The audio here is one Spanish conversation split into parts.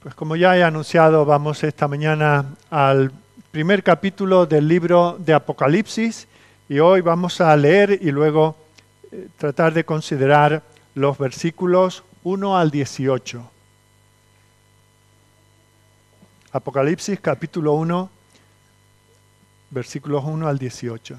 Pues como ya he anunciado, vamos esta mañana al primer capítulo del libro de Apocalipsis y hoy vamos a leer y luego eh, tratar de considerar los versículos 1 al 18. Apocalipsis capítulo 1, versículos 1 al 18.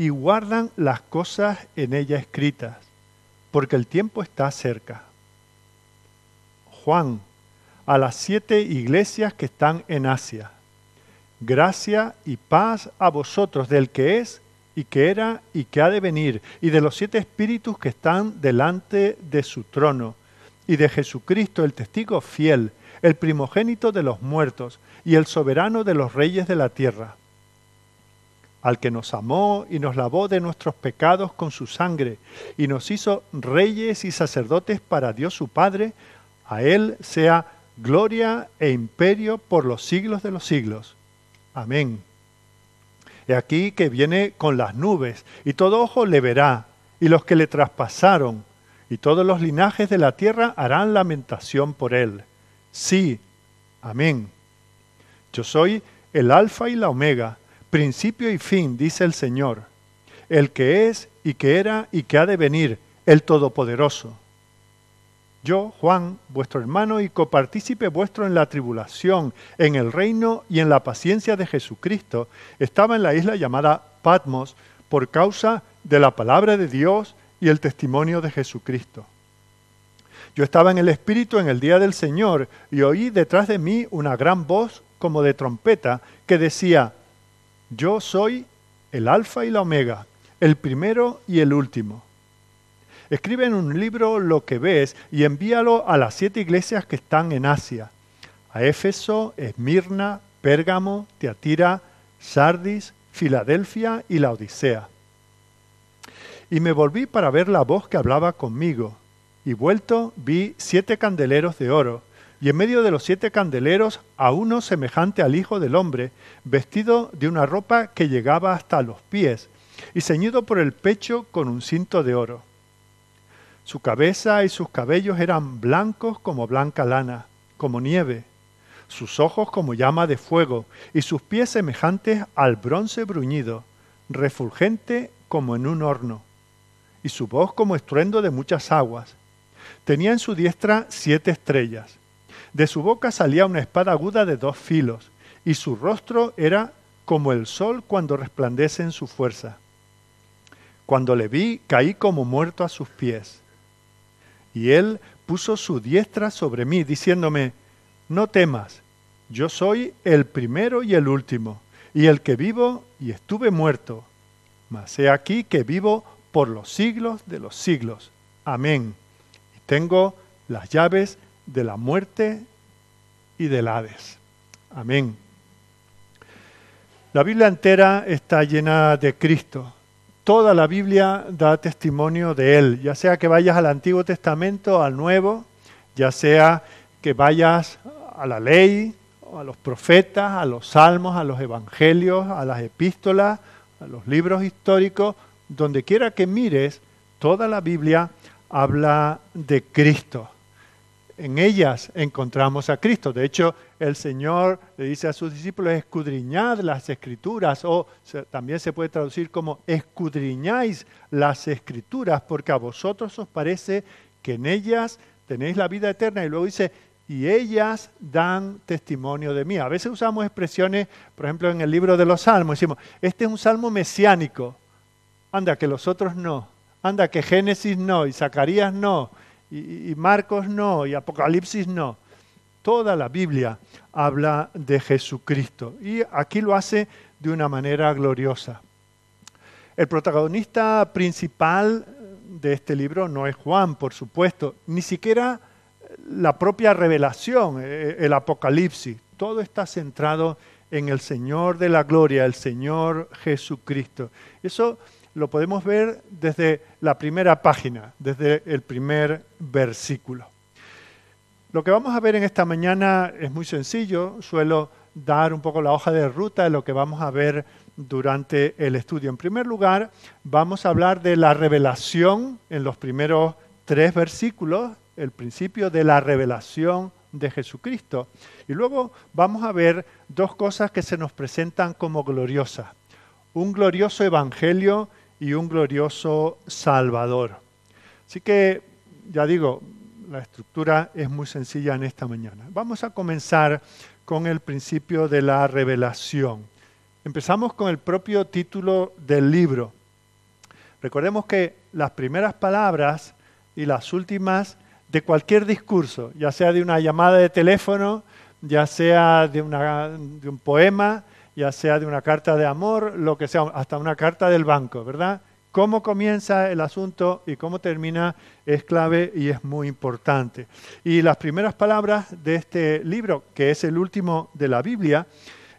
y guardan las cosas en ella escritas, porque el tiempo está cerca. Juan, a las siete iglesias que están en Asia, gracia y paz a vosotros del que es y que era y que ha de venir, y de los siete espíritus que están delante de su trono, y de Jesucristo el testigo fiel, el primogénito de los muertos, y el soberano de los reyes de la tierra al que nos amó y nos lavó de nuestros pecados con su sangre, y nos hizo reyes y sacerdotes para Dios su Padre, a Él sea gloria e imperio por los siglos de los siglos. Amén. He aquí que viene con las nubes, y todo ojo le verá, y los que le traspasaron, y todos los linajes de la tierra harán lamentación por Él. Sí, amén. Yo soy el Alfa y la Omega, principio y fin, dice el Señor, el que es y que era y que ha de venir, el Todopoderoso. Yo, Juan, vuestro hermano y copartícipe vuestro en la tribulación, en el reino y en la paciencia de Jesucristo, estaba en la isla llamada Patmos por causa de la palabra de Dios y el testimonio de Jesucristo. Yo estaba en el Espíritu en el día del Señor y oí detrás de mí una gran voz como de trompeta que decía, yo soy el alfa y la omega, el primero y el último. Escribe en un libro lo que ves y envíalo a las siete iglesias que están en Asia, a Éfeso, Esmirna, Pérgamo, Teatira, Sardis, Filadelfia y la Odisea. Y me volví para ver la voz que hablaba conmigo, y vuelto vi siete candeleros de oro, y en medio de los siete candeleros a uno semejante al Hijo del Hombre, vestido de una ropa que llegaba hasta los pies, y ceñido por el pecho con un cinto de oro. Su cabeza y sus cabellos eran blancos como blanca lana, como nieve, sus ojos como llama de fuego, y sus pies semejantes al bronce bruñido, refulgente como en un horno, y su voz como estruendo de muchas aguas. Tenía en su diestra siete estrellas de su boca salía una espada aguda de dos filos, y su rostro era como el sol cuando resplandece en su fuerza. Cuando le vi, caí como muerto a sus pies. Y él puso su diestra sobre mí, diciéndome, No temas, yo soy el primero y el último, y el que vivo y estuve muerto. Mas he aquí que vivo por los siglos de los siglos. Amén. Y tengo las llaves de la muerte y del Hades. Amén. La Biblia entera está llena de Cristo. Toda la Biblia da testimonio de Él, ya sea que vayas al Antiguo Testamento, al Nuevo, ya sea que vayas a la ley, a los profetas, a los salmos, a los evangelios, a las epístolas, a los libros históricos, donde quiera que mires, toda la Biblia habla de Cristo en ellas encontramos a Cristo. De hecho, el Señor le dice a sus discípulos, escudriñad las escrituras, o también se puede traducir como escudriñáis las escrituras, porque a vosotros os parece que en ellas tenéis la vida eterna. Y luego dice, y ellas dan testimonio de mí. A veces usamos expresiones, por ejemplo, en el libro de los Salmos, decimos, este es un salmo mesiánico. Anda, que los otros no. Anda, que Génesis no, y Zacarías no, y, Marcos no, y Apocalipsis no. Toda la Biblia habla de Jesucristo y aquí lo hace de una manera gloriosa. El protagonista principal de este libro no es Juan, por supuesto, ni siquiera la propia revelación, eh, el Apocalipsis. Todo está centrado en el Señor de la gloria, el Señor Jesucristo. Eso lo podemos ver desde la primera página, desde el primer versículo. Lo que vamos a ver en esta mañana es muy sencillo, suelo dar un poco la hoja de ruta de lo que vamos a ver durante el estudio. En primer lugar, vamos a hablar de la revelación en los primeros tres versículos, el principio de la revelación de Jesucristo. Y luego vamos a ver dos cosas que se nos presentan como gloriosas. Un glorioso evangelio y un glorioso Salvador. Así que, ya digo, la estructura es muy sencilla en esta mañana. Vamos a comenzar con el principio de la revelación. Empezamos con el propio título del libro. Recordemos que las primeras palabras y las últimas de cualquier discurso, ya sea de una llamada de teléfono, ya sea de, de un poema, ya sea de una carta de amor, lo que sea, hasta una carta del banco, ¿verdad? Cómo comienza el asunto y cómo termina es clave y es muy importante. Y las primeras palabras de este libro, que es el último de la Biblia,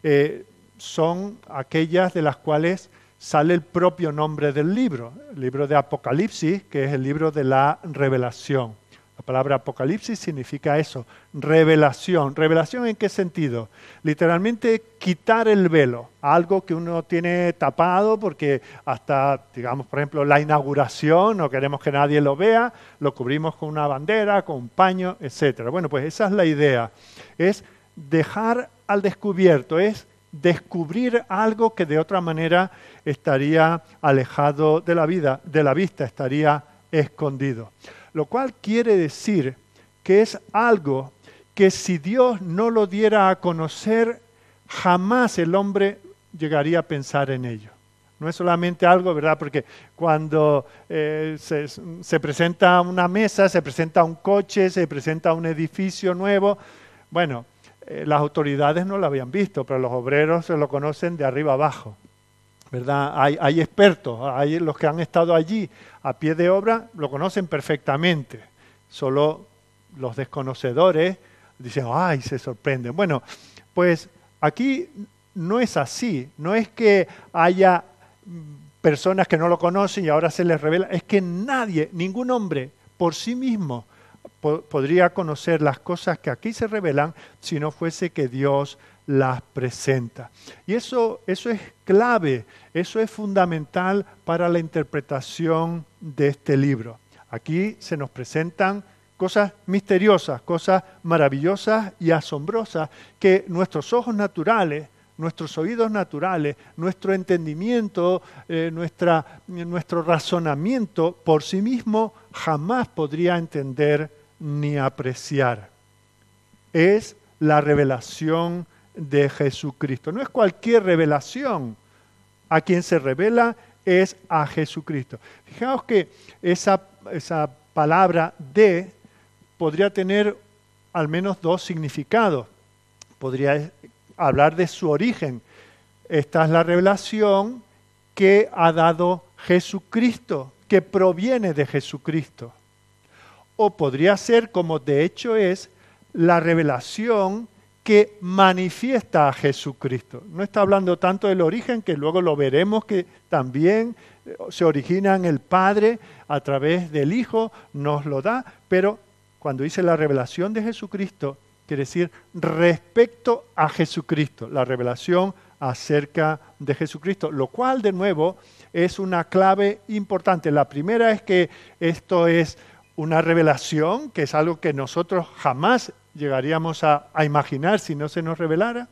eh, son aquellas de las cuales sale el propio nombre del libro, el libro de Apocalipsis, que es el libro de la revelación. La palabra apocalipsis significa eso, revelación. ¿Revelación en qué sentido? Literalmente quitar el velo, algo que uno tiene tapado porque hasta, digamos, por ejemplo, la inauguración, no queremos que nadie lo vea, lo cubrimos con una bandera, con un paño, etc. Bueno, pues esa es la idea, es dejar al descubierto, es descubrir algo que de otra manera estaría alejado de la vida, de la vista, estaría escondido lo cual quiere decir que es algo que si Dios no lo diera a conocer, jamás el hombre llegaría a pensar en ello. No es solamente algo, ¿verdad? Porque cuando eh, se, presenta una mesa, se presenta un coche, se presenta un edificio nuevo, bueno, eh, las autoridades no lo habían visto, pero los obreros se lo conocen de arriba abajo. ¿Verdad? Hay, expertos, hay los que han estado allí a pie de obra, lo conocen perfectamente. Solo los desconocedores dicen, ay, se sorprenden. Bueno, pues aquí no es así, no es que haya personas que no lo conocen y ahora se les revela, es que nadie, ningún hombre por sí mismo podría conocer las cosas que aquí se revelan si no fuese que Dios las presenta. Y eso, eso es clave, eso es fundamental para la interpretación de este libro. Aquí se nos presentan cosas misteriosas, cosas maravillosas y asombrosas que nuestros ojos naturales, nuestros oídos naturales, nuestro entendimiento, eh, nuestra, nuestro razonamiento por sí mismo jamás podría entender ni apreciar. Es la revelación de Jesucristo. No es cualquier revelación. A quien se revela es a Jesucristo. Fijaos que esa, esa palabra de podría tener al menos dos significados. Podría hablar de su origen. Esta es la revelación que ha dado Jesucristo, que proviene de Jesucristo. O podría ser, como de hecho es, la revelación que manifiesta a Jesucristo. No está hablando tanto del origen, que luego lo veremos que también eh, se origina en el Padre a través del Hijo, nos lo da, pero cuando dice la revelación de Jesucristo, quiere decir respecto a Jesucristo, la revelación acerca de Jesucristo, lo cual de nuevo es una clave importante. La primera es que esto es una revelación, que es algo que nosotros jamás llegaríamos a, imaginar si no se nos revelara.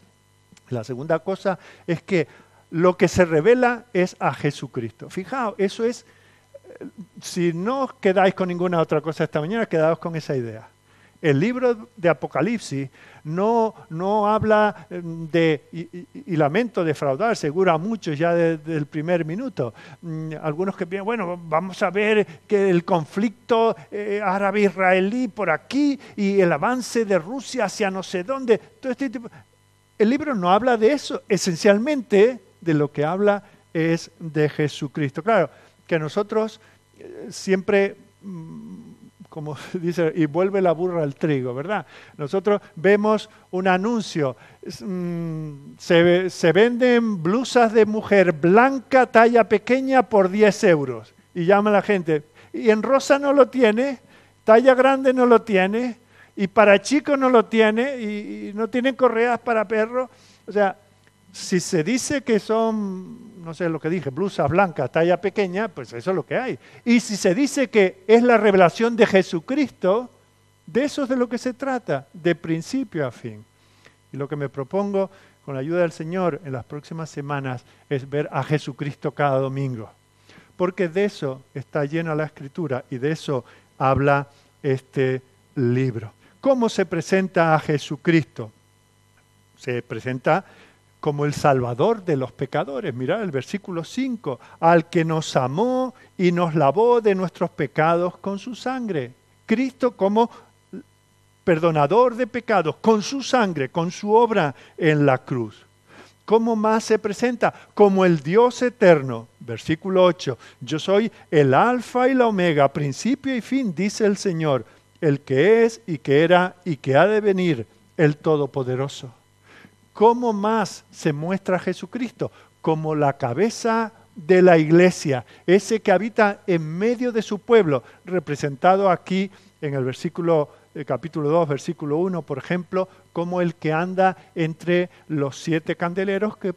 La segunda cosa es que lo que se revela es a Jesucristo. Fijaos, eso es, si no os quedáis con ninguna otra cosa esta mañana, quedaos con esa idea. El libro de Apocalipsis no, no habla em, de, y, lamento defraudar, seguro a muchos ya desde el primer minuto. Mm, algunos que piensan, bueno, vamos a ver que el conflicto eh, árabe-israelí por aquí y el avance de Rusia hacia no sé dónde. Todo este El libro no habla de eso, esencialmente de lo que habla es de Jesucristo. Claro, que nosotros eh, siempre mm, como dice, y vuelve la burra al trigo, ¿verdad? Nosotros vemos un anuncio, mm, se, se, venden blusas de mujer blanca, talla pequeña, por 10 euros. Y llama la gente, y en rosa no lo tiene, talla grande no lo tiene, y para chicos no lo tiene, y, y no tienen correas para perros. O sea, si se dice que son, no sé lo que dije, blusas blancas, talla pequeña, pues eso es lo que hay. Y si se dice que es la revelación de Jesucristo, de eso es de lo que se trata, de principio a fin. Y lo que me propongo con la ayuda del Señor en las próximas semanas es ver a Jesucristo cada domingo. Porque de eso está llena la escritura y de eso habla este libro. ¿Cómo se presenta a Jesucristo? Se presenta como el Salvador de los pecadores. Mirad el versículo 5, al que nos amó y nos lavó de nuestros pecados con su sangre. Cristo como perdonador de pecados, con su sangre, con su obra en la cruz. ¿Cómo más se presenta? Como el Dios eterno. Versículo 8, yo soy el alfa y la omega, principio y fin, dice el Señor, el que es y que era y que ha de venir, el Todopoderoso. ¿Cómo más se muestra Jesucristo? Como la cabeza de la iglesia, ese que habita en medio de su pueblo, representado aquí en el versículo el capítulo 2, versículo 1, por ejemplo, como el que anda entre los siete candeleros que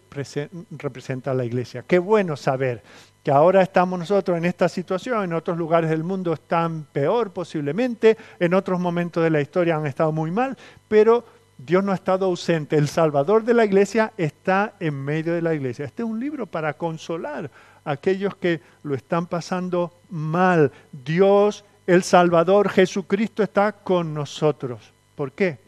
representa la iglesia. Qué bueno saber que ahora estamos nosotros en esta situación, en otros lugares del mundo están peor posiblemente, en otros momentos de la historia han estado muy mal, pero Dios no ha estado ausente. El Salvador de la iglesia está en medio de la iglesia. Este es un libro para consolar a aquellos que lo están pasando mal. Dios, el Salvador, Jesucristo está con nosotros. ¿Por qué?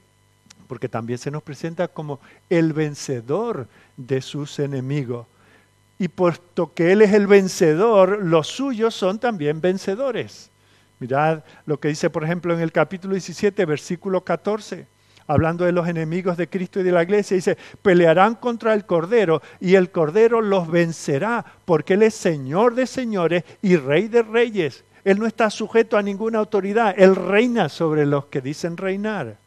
Porque también se nos presenta como el vencedor de sus enemigos. Y puesto que Él es el vencedor, los suyos son también vencedores. Mirad lo que dice, por ejemplo, en el capítulo 17, versículo 14 hablando de los enemigos de Cristo y de la iglesia, dice, pelearán contra el Cordero y el Cordero los vencerá, porque Él es Señor de señores y Rey de reyes. Él no está sujeto a ninguna autoridad, Él reina sobre los que dicen reinar.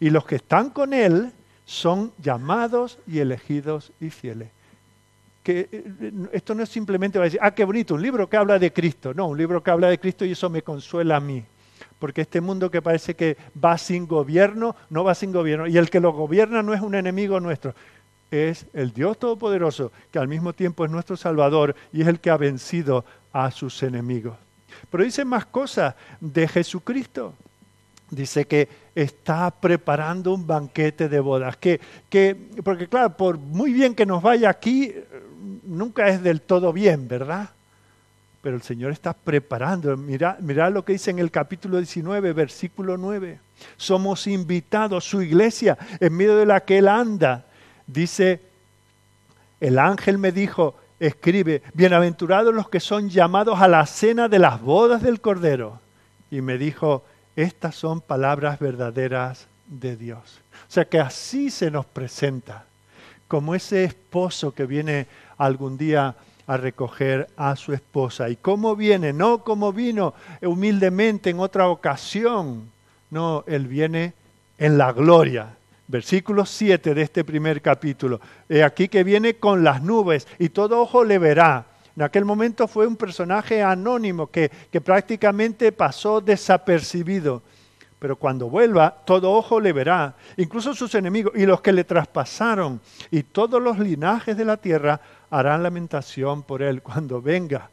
Y los que están con Él son llamados y elegidos y fieles. Que eh, esto no es simplemente decir, ah, qué bonito, un libro que habla de Cristo. No, un libro que habla de Cristo y eso me consuela a mí porque este mundo que parece que va sin gobierno, no va sin gobierno, y el que lo gobierna no es un enemigo nuestro, es el Dios Todopoderoso, que al mismo tiempo es nuestro Salvador y es el que ha vencido a sus enemigos. Pero dice más cosas de Jesucristo. Dice que está preparando un banquete de bodas. Que, que, porque claro, por muy bien que nos vaya aquí, nunca es del todo bien, ¿verdad? Pero el Señor está preparando. Mira, mira lo que dice en el capítulo 19, versículo 9. Somos invitados, su iglesia, en medio de la que Él anda. Dice, el ángel me dijo, escribe, bienaventurados los que son llamados a la cena de las bodas del Cordero. Y me dijo, estas son palabras verdaderas de Dios. O sea que así se nos presenta, como ese esposo que viene algún día a recoger a su esposa. ¿Y cómo viene? No como vino humildemente en otra ocasión. No, Él viene en la gloria. Versículo 7 de este primer capítulo. Aquí que viene con las nubes y todo ojo le verá. En aquel momento fue un personaje anónimo que, que prácticamente pasó desapercibido. Pero cuando vuelva, todo ojo le verá, incluso sus enemigos y los que le traspasaron, y todos los linajes de la tierra harán lamentación por él cuando venga.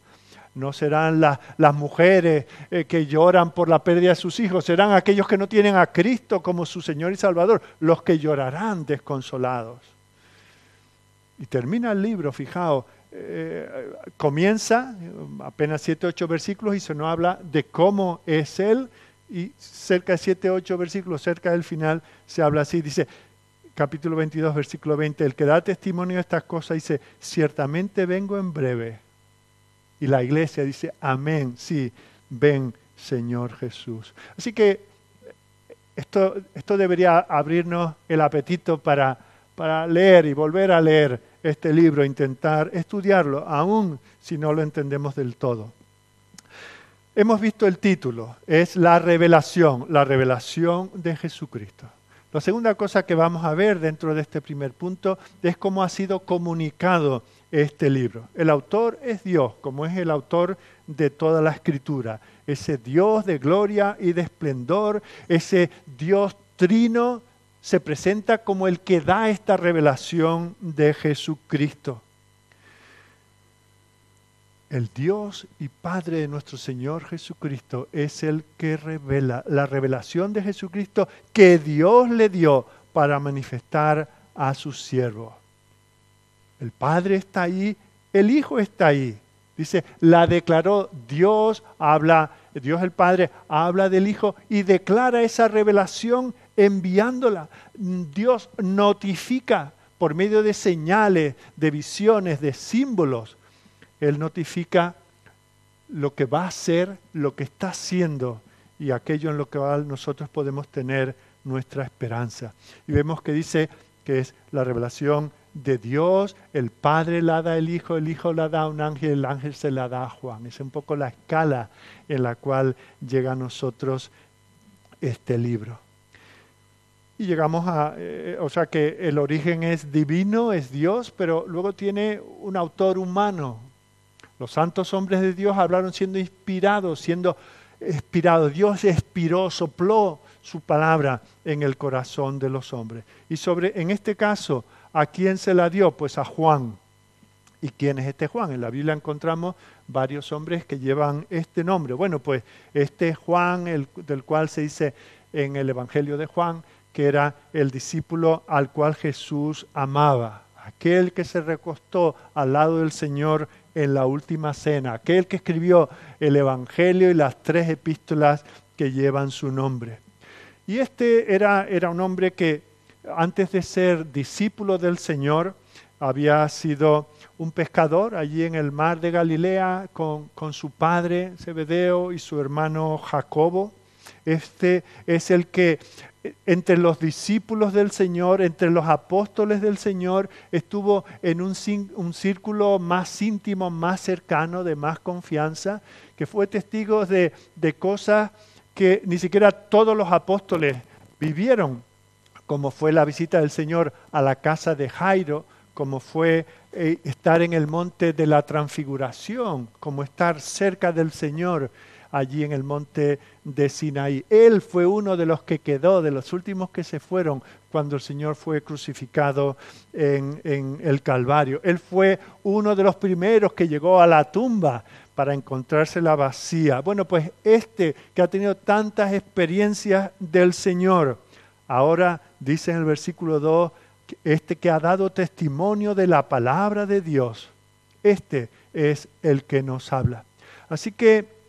No serán las mujeres eh, que lloran por la pérdida de sus hijos, serán aquellos que no tienen a Cristo como su Señor y Salvador, los que llorarán desconsolados. Y termina el libro, fijaos, eh, comienza apenas siete, ocho versículos y se nos habla de cómo es Él y cerca de 7, 8 versículos, cerca del final, se habla así, dice, capítulo 22, versículo 20, el que da testimonio de estas cosas dice, ciertamente vengo en breve. Y la iglesia dice, amén, sí, ven Señor Jesús. Así que esto, esto debería abrirnos el apetito para, para leer y volver a leer este libro, intentar estudiarlo, aun si no lo entendemos del todo. Hemos visto el título, es la revelación, la revelación de Jesucristo. La segunda cosa que vamos a ver dentro de este primer punto es cómo ha sido comunicado este libro. El autor es Dios, como es el autor de toda la escritura. Ese Dios de gloria y de esplendor, ese Dios trino, se presenta como el que da esta revelación de Jesucristo el Dios y Padre de nuestro Señor Jesucristo es el que revela la revelación de Jesucristo que Dios le dio para manifestar a su siervo. El Padre está ahí, el Hijo está ahí. Dice, la declaró Dios, habla, Dios el Padre habla del Hijo y declara esa revelación enviándola. Dios notifica por medio de señales, de visiones, de símbolos él notifica lo que va a ser, lo que está haciendo y aquello en lo que nosotros podemos tener nuestra esperanza. Y vemos que dice que es la revelación de Dios, el Padre la da el Hijo, el Hijo la da a un ángel, el ángel se la da a Juan. Es un poco la escala en la cual llega a nosotros este libro. Y llegamos a, eh, o sea que el origen es divino, es Dios, pero luego tiene un autor humano, los santos hombres de Dios hablaron siendo inspirados, siendo inspirados. Dios expiró, sopló su palabra en el corazón de los hombres. Y sobre, en este caso, ¿a quién se la dio? Pues a Juan. ¿Y quién es este Juan? En la Biblia encontramos varios hombres que llevan este nombre. Bueno, pues este Juan, el, del cual se dice en el Evangelio de Juan, que era el discípulo al cual Jesús amaba, aquel que se recostó al lado del Señor en la última cena, aquel que escribió el Evangelio y las tres epístolas que llevan su nombre. Y este era, era un hombre que antes de ser discípulo del Señor había sido un pescador allí en el mar de Galilea con, con su padre Zebedeo y su hermano Jacobo. Este es el que entre los discípulos del Señor, entre los apóstoles del Señor, estuvo en un, un, círculo más íntimo, más cercano, de más confianza, que fue testigo de, de cosas que ni siquiera todos los apóstoles vivieron, como fue la visita del Señor a la casa de Jairo, como fue eh, estar en el monte de la transfiguración, como estar cerca del Señor allí en el monte de Sinaí. Él fue uno de los que quedó, de los últimos que se fueron cuando el Señor fue crucificado en, el Calvario. Él fue uno de los primeros que llegó a la tumba para encontrarse la vacía. Bueno, pues este que ha tenido tantas experiencias del Señor, ahora dice en el versículo 2, este que ha dado testimonio de la palabra de Dios, este es el que nos habla. Así que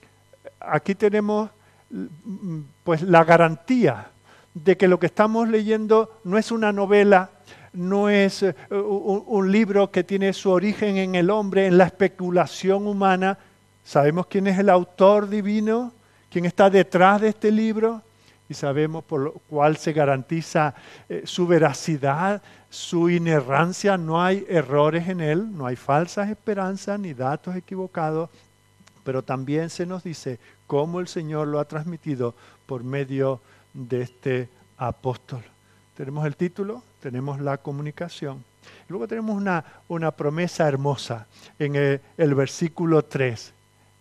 aquí tenemos pues la garantía de que lo que estamos leyendo no es una novela, no es eh, un, libro que tiene su origen en el hombre, en la especulación humana. Sabemos quién es el autor divino, quién está detrás de este libro y sabemos por lo cual se garantiza eh, su veracidad, su inerrancia, no hay errores en él, no hay falsas esperanzas ni datos equivocados, pero también se nos dice cómo el Señor lo ha transmitido por medio de este apóstol. Tenemos el título, tenemos la comunicación. Luego tenemos una, una promesa hermosa en el, el versículo 3.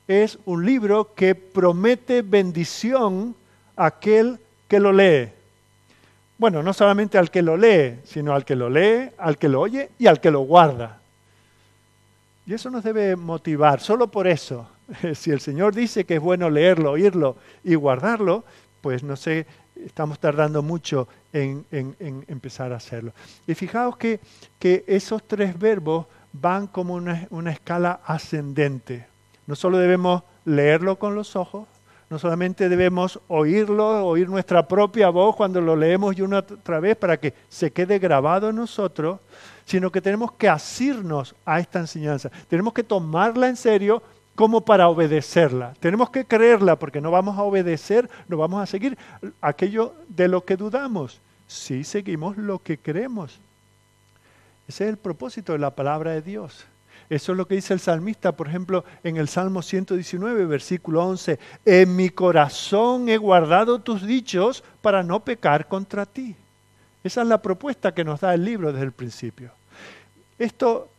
Es un libro que promete bendición a aquel que lo lee. Bueno, no solamente al que lo lee, sino al que lo lee, al que lo oye y al que lo guarda. Y eso nos debe motivar, solo por eso. si el Señor dice que es bueno leerlo, oírlo y guardarlo, pues no sé, estamos tardando mucho en, empezar a hacerlo. Y fijaos que, esos tres verbos van como una, una escala ascendente. No solo debemos leerlo con los ojos, No solamente debemos oírlo, oír nuestra propia voz cuando lo leemos y una otra vez para que se quede grabado en nosotros, sino que tenemos que asirnos a esta enseñanza. Tenemos que tomarla en serio como para obedecerla. Tenemos que creerla porque no vamos a obedecer, no vamos a seguir aquello de lo que dudamos. Si seguimos lo que creemos. Ese es el propósito de la palabra de Dios. Eso es lo que dice el salmista, por ejemplo, en el Salmo 119, versículo 11. En mi corazón he guardado tus dichos para no pecar contra ti. Esa es la propuesta que nos da el libro desde el principio. Esto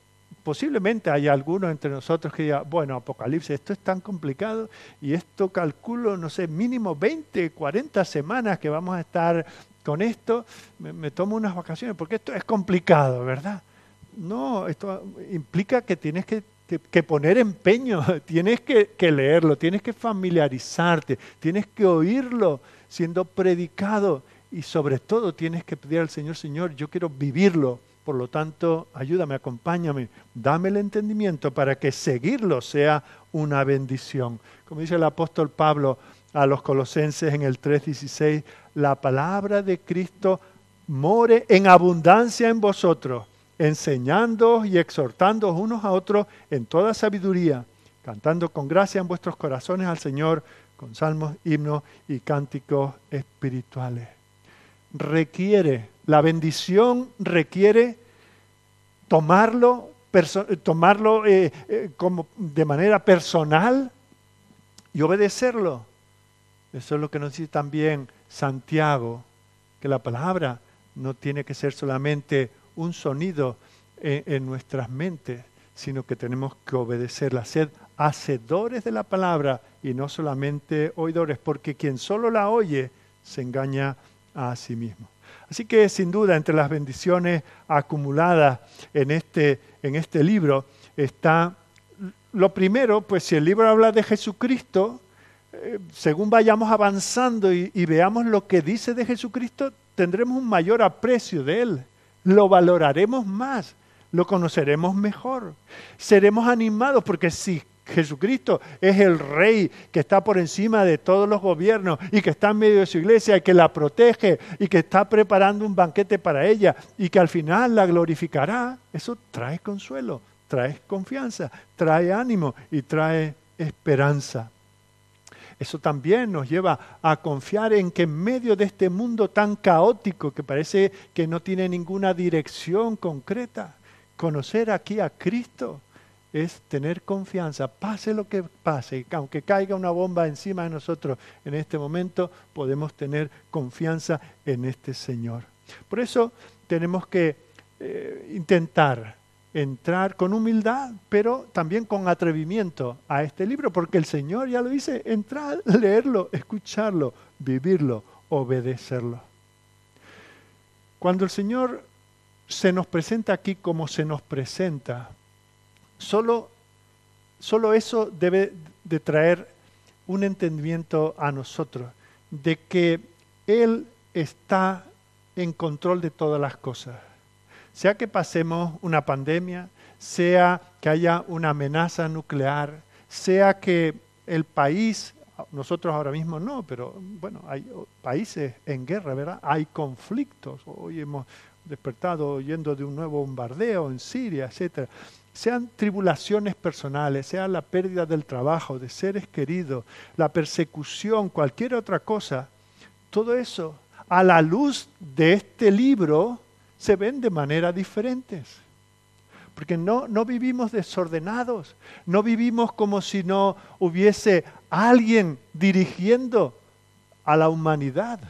posiblemente haya algunos entre nosotros que digan, bueno, Apocalipsis, esto es tan complicado y esto calculo, no sé, mínimo 20, 40 semanas que vamos a estar con esto, me, tomo unas vacaciones, porque esto es complicado, ¿verdad? No, esto implica que tienes que, poner empeño, tienes que, que leerlo, tienes que familiarizarte, tienes que oírlo siendo predicado y sobre todo tienes que pedir al Señor, Señor, yo quiero vivirlo por lo tanto, ayúdame, acompáñame, dame el entendimiento para que seguirlo sea una bendición. Como dice el apóstol Pablo a los colosenses en el 3:16, la palabra de Cristo more en abundancia en vosotros, enseñándoos y exhortándoos unos a otros en toda sabiduría, cantando con gracia en vuestros corazones al Señor con salmos, himnos y cánticos espirituales. Requiere la bendición requiere tomarlo, tomarlo eh, eh, como de manera personal y obedecerlo. Eso es lo que nos dice también Santiago, que la palabra no tiene que ser solamente un sonido en, en nuestras mentes, sino que tenemos que obedecerla, ser hacedores de la palabra y no solamente oidores, porque quien solo la oye se engaña a sí mismo. Así que sin duda entre las bendiciones acumuladas en este, en este libro está lo primero, pues si el libro habla de Jesucristo, eh, según vayamos avanzando y, y veamos lo que dice de Jesucristo, tendremos un mayor aprecio de Él, lo valoraremos más, lo conoceremos mejor, seremos animados porque si Jesucristo es el rey que está por encima de todos los gobiernos y que está en medio de su iglesia y que la protege y que está preparando un banquete para ella y que al final la glorificará. Eso trae consuelo, trae confianza, trae ánimo y trae esperanza. Eso también nos lleva a confiar en que en medio de este mundo tan caótico que parece que no tiene ninguna dirección concreta, conocer aquí a Cristo es tener confianza, pase lo que pase, aunque caiga una bomba encima de nosotros en este momento, podemos tener confianza en este Señor. Por eso tenemos que eh, intentar entrar con humildad, pero también con atrevimiento a este libro, porque el Señor ya lo dice, entrar, leerlo, escucharlo, vivirlo, obedecerlo. Cuando el Señor se nos presenta aquí como se nos presenta, Solo, solo eso debe de traer un entendimiento a nosotros de que Él está en control de todas las cosas. Sea que pasemos una pandemia, sea que haya una amenaza nuclear, sea que el país, nosotros ahora mismo no, pero bueno, hay países en guerra, ¿verdad? Hay conflictos. Hoy hemos despertado oyendo de un nuevo bombardeo en Siria, etcétera sean tribulaciones personales, sea la pérdida del trabajo, de seres queridos, la persecución, cualquier otra cosa, todo eso a la luz de este libro se ven de manera diferentes. Porque no, no vivimos desordenados, no vivimos como si no hubiese alguien dirigiendo a la humanidad.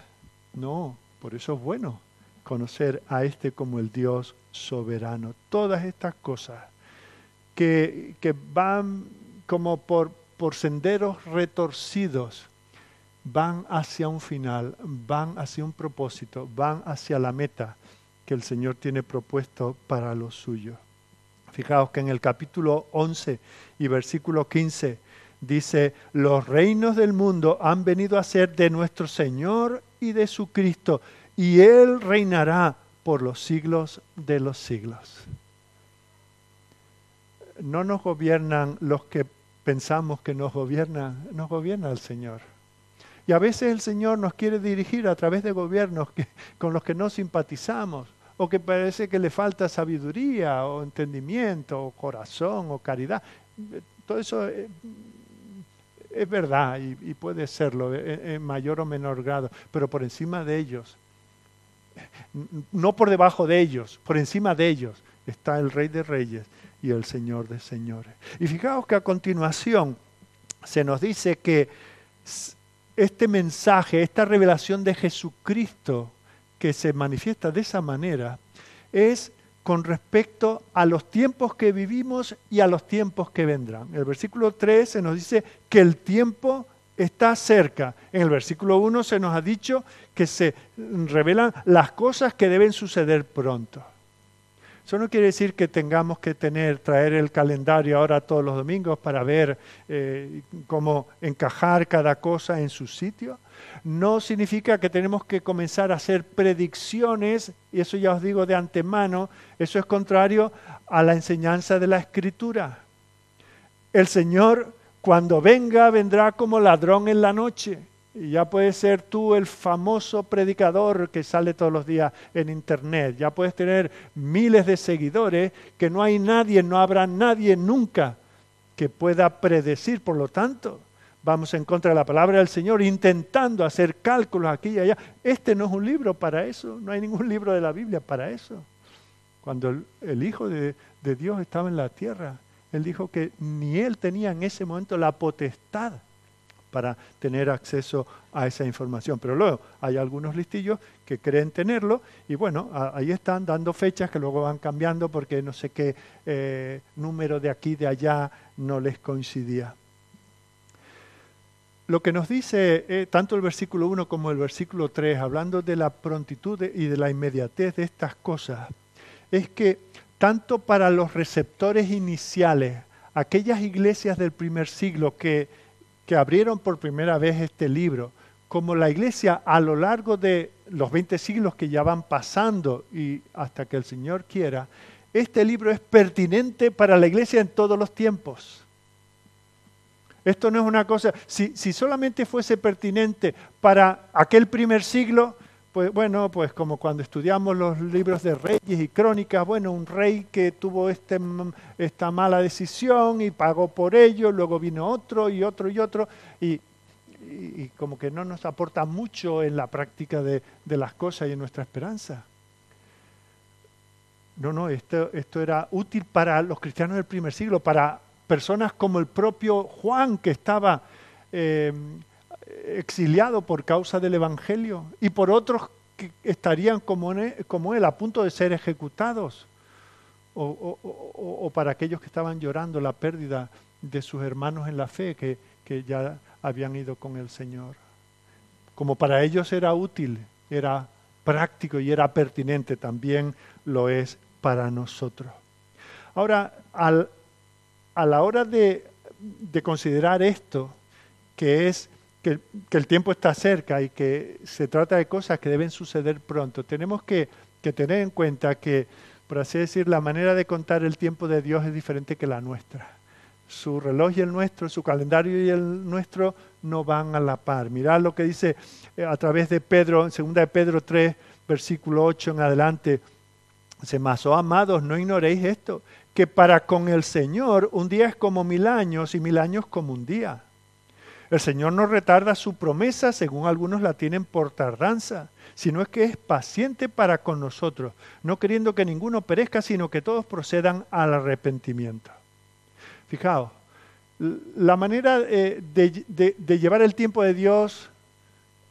No, por eso es bueno conocer a este como el Dios soberano. Todas estas cosas que, van como por, por senderos retorcidos, van hacia un final, van hacia un propósito, van hacia la meta que el Señor tiene propuesto para los suyos. Fijaos que en el capítulo 11 y versículo 15 dice, los reinos del mundo han venido a ser de nuestro Señor y de su Cristo, y Él reinará por los siglos de los siglos no nos gobiernan los que pensamos que nos gobiernan, nos gobierna el Señor. Y a veces el Señor nos quiere dirigir a través de gobiernos con los que no simpatizamos, o que parece que le falta sabiduría, o entendimiento, o corazón, o caridad. Todo eso es, verdad y, puede serlo en mayor o menor grado, pero por encima de ellos, no por debajo de ellos, por encima de ellos está el Rey de Reyes y el Señor de Señores. Y fijaos que a continuación se nos dice que este mensaje, esta revelación de Jesucristo que se manifiesta de esa manera, es con respecto a los tiempos que vivimos y a los tiempos que vendrán. En el versículo 3 se nos dice que el tiempo está cerca. En el versículo 1 se nos ha dicho que se revelan las cosas que deben suceder pronto. Eso no quiere decir que tengamos que tener, traer el calendario ahora todos los domingos para ver eh, cómo encajar cada cosa en su sitio. No significa que tenemos que comenzar a hacer predicciones, y eso ya os digo de antemano, eso es contrario a la enseñanza de la Escritura. El Señor, cuando venga, vendrá como ladrón en la noche. Ya puedes ser tú el famoso predicador que sale todos los días en internet. Ya puedes tener miles de seguidores que no hay nadie, no habrá nadie nunca que pueda predecir. Por lo tanto, vamos en contra de la palabra del Señor intentando hacer cálculos aquí y allá. Este no es un libro para eso. No hay ningún libro de la Biblia para eso. Cuando el, Hijo de Dios estaba en la tierra, Él dijo que ni Él tenía en ese momento la potestad para tener acceso a esa información. Pero luego hay algunos listillos que creen tenerlo y bueno, ahí están dando fechas que luego van cambiando porque no sé qué eh, número de aquí, de allá no les coincidía. Lo que nos dice eh, tanto el versículo 1 como el versículo 3, hablando de la prontitud y de la inmediatez de estas cosas, es que tanto para los receptores iniciales, aquellas iglesias del primer siglo que que abrieron por primera vez este libro, como la iglesia a lo largo de los 20 siglos que ya van pasando y hasta que el Señor quiera, este libro es pertinente para la iglesia en todos los tiempos. Esto no es una cosa, si, si solamente fuese pertinente para aquel primer siglo, pues bueno, pues como cuando estudiamos los libros de reyes y crónicas, bueno, un rey que tuvo este, esta mala decisión y pagó por ello, luego vino otro y otro y otro, y, como que no nos aporta mucho en la práctica de, las cosas y en nuestra esperanza. No, no, esto, esto era útil para los cristianos del primer siglo, para personas como el propio Juan, que estaba... Eh, exiliado por causa del Evangelio y por otros que estarían como él, a punto de ser ejecutados, o, para aquellos que estaban llorando la pérdida de sus hermanos en la fe que, que ya habían ido con el Señor. Como para ellos era útil, era práctico y era pertinente, también lo es para nosotros. Ahora, al, a la hora de, de considerar esto, que es que, el tiempo está cerca y que se trata de cosas que deben suceder pronto. Tenemos que, tener en cuenta que, por así decir, la manera de contar el tiempo de Dios es diferente que la nuestra. Su reloj y el nuestro, su calendario y el nuestro no van a la par. Mirad lo que dice eh, a través de Pedro, en 2 de Pedro 3, versículo 8 en adelante. Dice, mas, oh amados, no ignoréis esto, que para con el Señor un día es como mil años y mil años como un día. El Señor no retarda su promesa, según algunos la tienen por tardanza, sino es que es paciente para con nosotros, no queriendo que ninguno perezca, sino que todos procedan al arrepentimiento. Fijaos, la manera eh, de, llevar el tiempo de Dios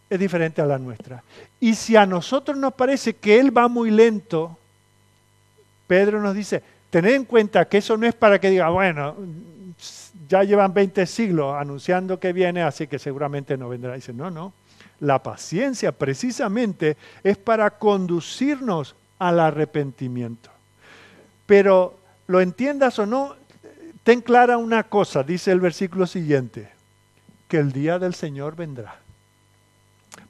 es diferente a la nuestra. Y si a nosotros nos parece que Él va muy lento, Pedro nos dice, tened en cuenta que eso no es para que diga, bueno, ya llevan 20 siglos anunciando que viene, así que seguramente no vendrá. Dice, no, no. La paciencia precisamente es para conducirnos al arrepentimiento. Pero lo entiendas o no, ten clara una cosa, dice el versículo siguiente, que el día del Señor vendrá.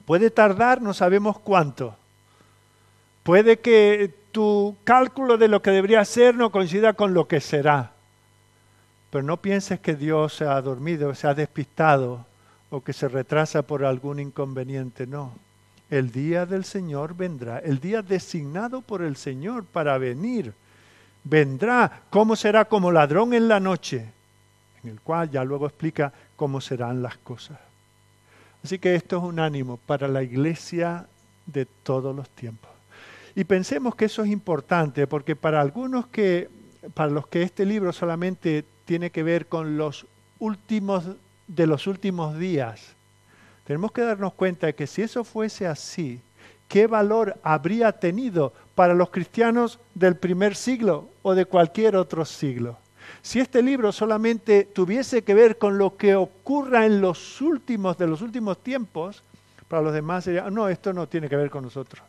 Puede tardar, no sabemos cuánto. Puede que tu cálculo de lo que debería ser no coincida con lo que será. Pero no pienses que Dios se ha dormido, se ha despistado o que se retrasa por algún inconveniente, no. El día del Señor vendrá, el día designado por el Señor para venir. Vendrá, ¿cómo será como ladrón en la noche? En el cual ya luego explica cómo serán las cosas. Así que esto es un ánimo para la iglesia de todos los tiempos. Y pensemos que eso es importante porque para algunos que, para los que este libro solamente tiene que ver con los últimos de los últimos días, tenemos que darnos cuenta de que si eso fuese así, ¿qué valor habría tenido para los cristianos del primer siglo o de cualquier otro siglo? Si este libro solamente tuviese que ver con lo que ocurra en los últimos de los últimos tiempos, para los demás sería, no, esto no tiene que ver con nosotros.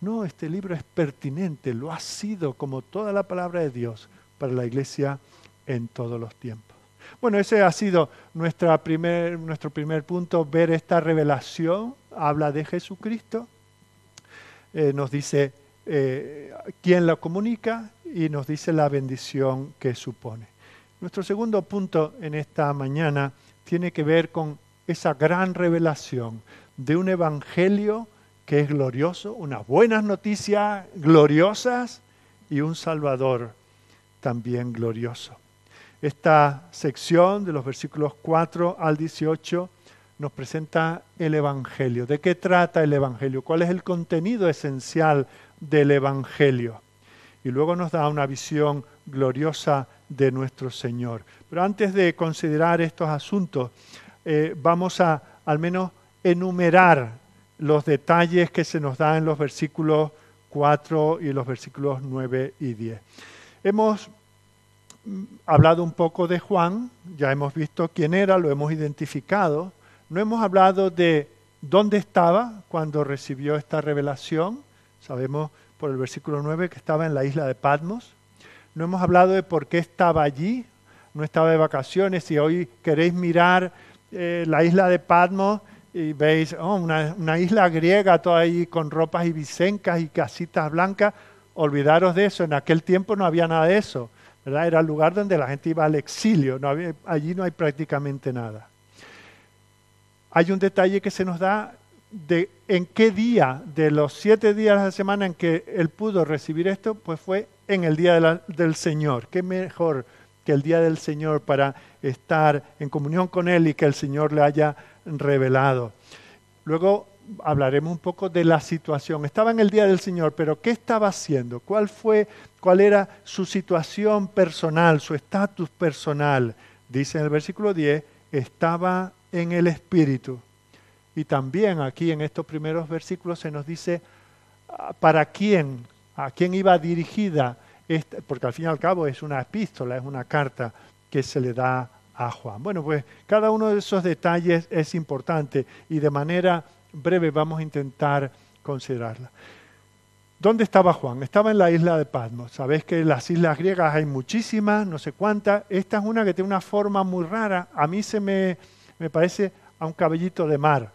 No, este libro es pertinente, lo ha sido como toda la palabra de Dios para la iglesia en todos los tiempos. Bueno, ese ha sido primer, nuestro primer punto, ver esta revelación, habla de Jesucristo, eh, nos dice eh, quién la comunica y nos dice la bendición que supone. Nuestro segundo punto en esta mañana tiene que ver con esa gran revelación de un evangelio que es glorioso, unas buenas noticias gloriosas y un Salvador también glorioso. Esta sección de los versículos 4 al 18 nos presenta el Evangelio. ¿De qué trata el Evangelio? ¿Cuál es el contenido esencial del Evangelio? Y luego nos da una visión gloriosa de nuestro Señor. Pero antes de considerar estos asuntos, eh, vamos a al menos enumerar los detalles que se nos dan en los versículos 4 y los versículos 9 y 10. Hemos hablado un poco de Juan, ya hemos visto quién era, lo hemos identificado. No hemos hablado de dónde estaba cuando recibió esta revelación. Sabemos por el versículo 9 que estaba en la isla de Patmos. No hemos hablado de por qué estaba allí. No estaba de vacaciones. Si hoy queréis mirar eh, la isla de Patmos, y veis oh, una, isla griega toda ahí con ropas ibicencas y casitas blancas, olvidaros de eso, en aquel tiempo no había nada de eso, era el lugar donde la gente iba al exilio, allí no hay prácticamente nada. Hay un detalle que se nos da de en qué día de los siete días de la semana en que él pudo recibir esto, pues fue en el día del Señor. Qué mejor que el día del Señor para estar en comunión con Él y que el Señor le haya revelado. Luego hablaremos un poco de la situación. Estaba en el día del Señor, pero ¿qué estaba haciendo? ¿Cuál fue, cuál era su situación personal, su estatus personal? Dice en el versículo 10, estaba en el Espíritu. Y también aquí en estos primeros versículos se nos dice ah, para quién, a quién iba dirigida, porque al fin y al cabo es una epístola, es una carta que se le da a Juan. Bueno, pues cada uno de esos detalles es importante y de manera breve vamos a intentar considerarla. ¿Dónde estaba Juan? Estaba en la isla de Patmos. Sabéis que las islas griegas hay muchísimas, no sé cuántas. Esta es una que tiene una forma muy rara. A mí se me, me parece a un cabellito de mar,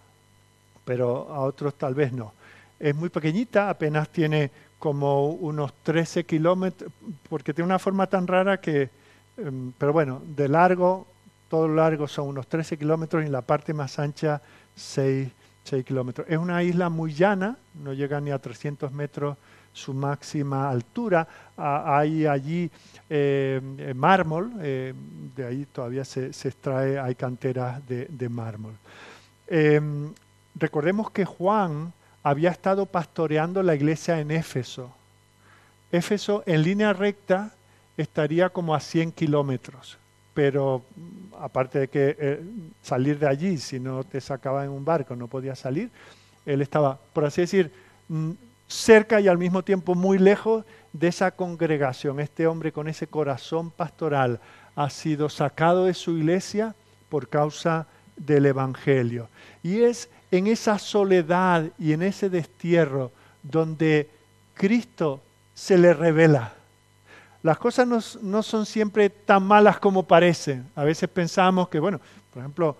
pero a otros tal vez no. Es muy pequeñita, apenas tiene como unos 13 kilómetros, porque tiene una forma tan rara que Em, pero bueno, de largo, todo lo largo son unos 13 kilómetros y en la parte más ancha 6, Es una isla muy llana, no llega ni a 300 metros su máxima altura. hay allí em, mármol, em, de ahí todavía se, extrae, hay canteras de, mármol. recordemos que Juan había estado pastoreando la iglesia en Éfeso. Éfeso en línea recta estaría como a 100 kilómetros. Pero mm, aparte de que eh, salir de allí, si no te sacaba en un barco, no podía salir, él estaba, por así decir, mm, cerca y al mismo tiempo muy lejos de esa congregación. Este hombre con ese corazón pastoral ha sido sacado de su iglesia por causa del Evangelio. Y es en esa soledad y en ese destierro donde Cristo se le revela las cosas no, son siempre tan malas como parecen. A veces pensamos que, bueno, por ejemplo,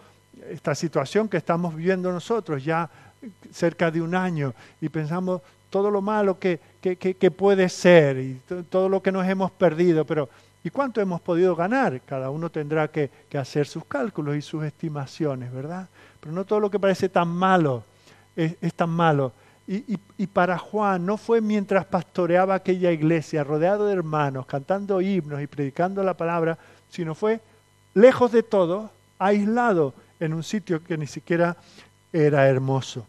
esta situación que estamos viviendo nosotros ya cerca de un año y pensamos todo lo malo que, que, puede ser y todo lo que nos hemos perdido, pero ¿Y cuánto hemos podido ganar? Cada uno tendrá que, hacer sus cálculos y sus estimaciones, ¿verdad? Pero no todo lo que parece tan malo es, tan malo. Y, para Juan no fue mientras pastoreaba aquella iglesia, rodeado de hermanos, cantando himnos y predicando la palabra, sino fue lejos de todo, aislado en un sitio que ni siquiera era hermoso.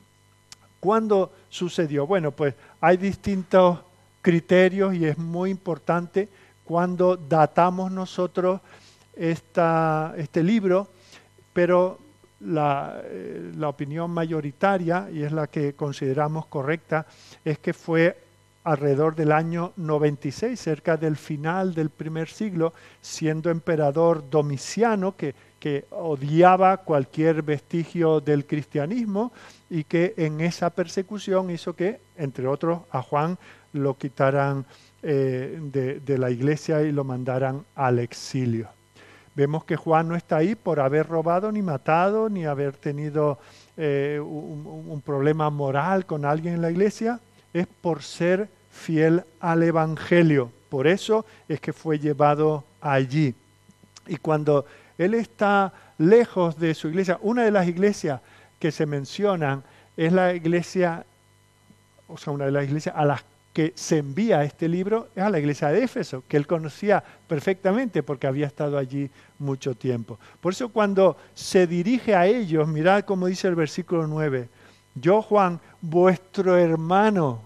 ¿Cuándo sucedió? Bueno, pues hay distintos criterios y es muy importante cuando datamos nosotros este libro, pero la, eh, la, opinión mayoritaria, y es la que consideramos correcta, es que fue alrededor del año 96, cerca del final del primer siglo, siendo emperador Domiciano, que, que odiaba cualquier vestigio del cristianismo y que en esa persecución hizo que, entre otros, a Juan lo quitaran eh, de, la iglesia y lo mandaran al exilio. Vemos que Juan no está ahí por haber robado ni matado, ni haber tenido eh, un, problema moral con alguien en la iglesia, es por ser fiel al Evangelio. Por eso es que fue llevado allí. Y cuando él está lejos de su iglesia, una de las iglesias que se mencionan es la iglesia, o sea, una de las iglesias a las que se envía este libro es a la iglesia de Éfeso, que él conocía perfectamente porque había estado allí mucho tiempo. Por eso cuando se dirige a ellos, mirad cómo dice el versículo 9, yo Juan, vuestro hermano,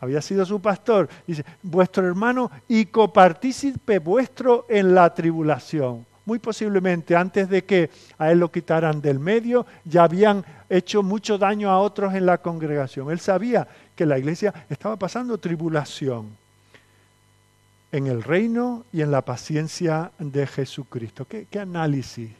había sido su pastor, dice, vuestro hermano y copartícipe vuestro en la tribulación. Muy posiblemente antes de que a él lo quitaran del medio, ya habían hecho mucho daño a otros en la congregación. Él sabía que la iglesia estaba pasando tribulación en el reino y en la paciencia de Jesucristo. ¿Qué, análisis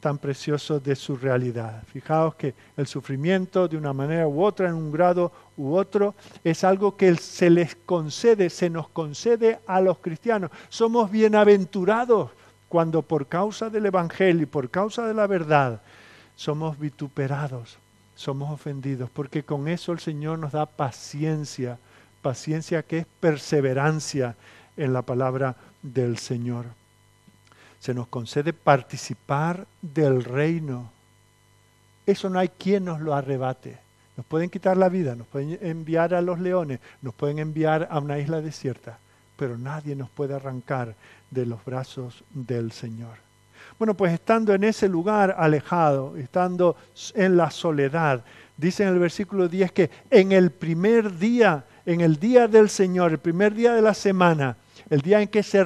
tan precioso de su realidad? Fijaos que el sufrimiento de una manera u otra, en un grado u otro, es algo que se les concede, se nos concede a los cristianos. Somos bienaventurados cuando por causa del Evangelio y por causa de la verdad somos vituperados somos ofendidos, porque con eso el Señor nos da paciencia, paciencia que es perseverancia en la palabra del Señor. Se nos concede participar del reino. Eso no hay quien nos lo arrebate. Nos pueden quitar la vida, nos pueden enviar a los leones, nos pueden enviar a una isla desierta, pero nadie nos puede arrancar de los brazos del Señor. Bueno, pues estando en ese lugar alejado, estando en la soledad, dice en el versículo 10 que en el primer día, en el día del Señor, el primer día de la semana, el día en que se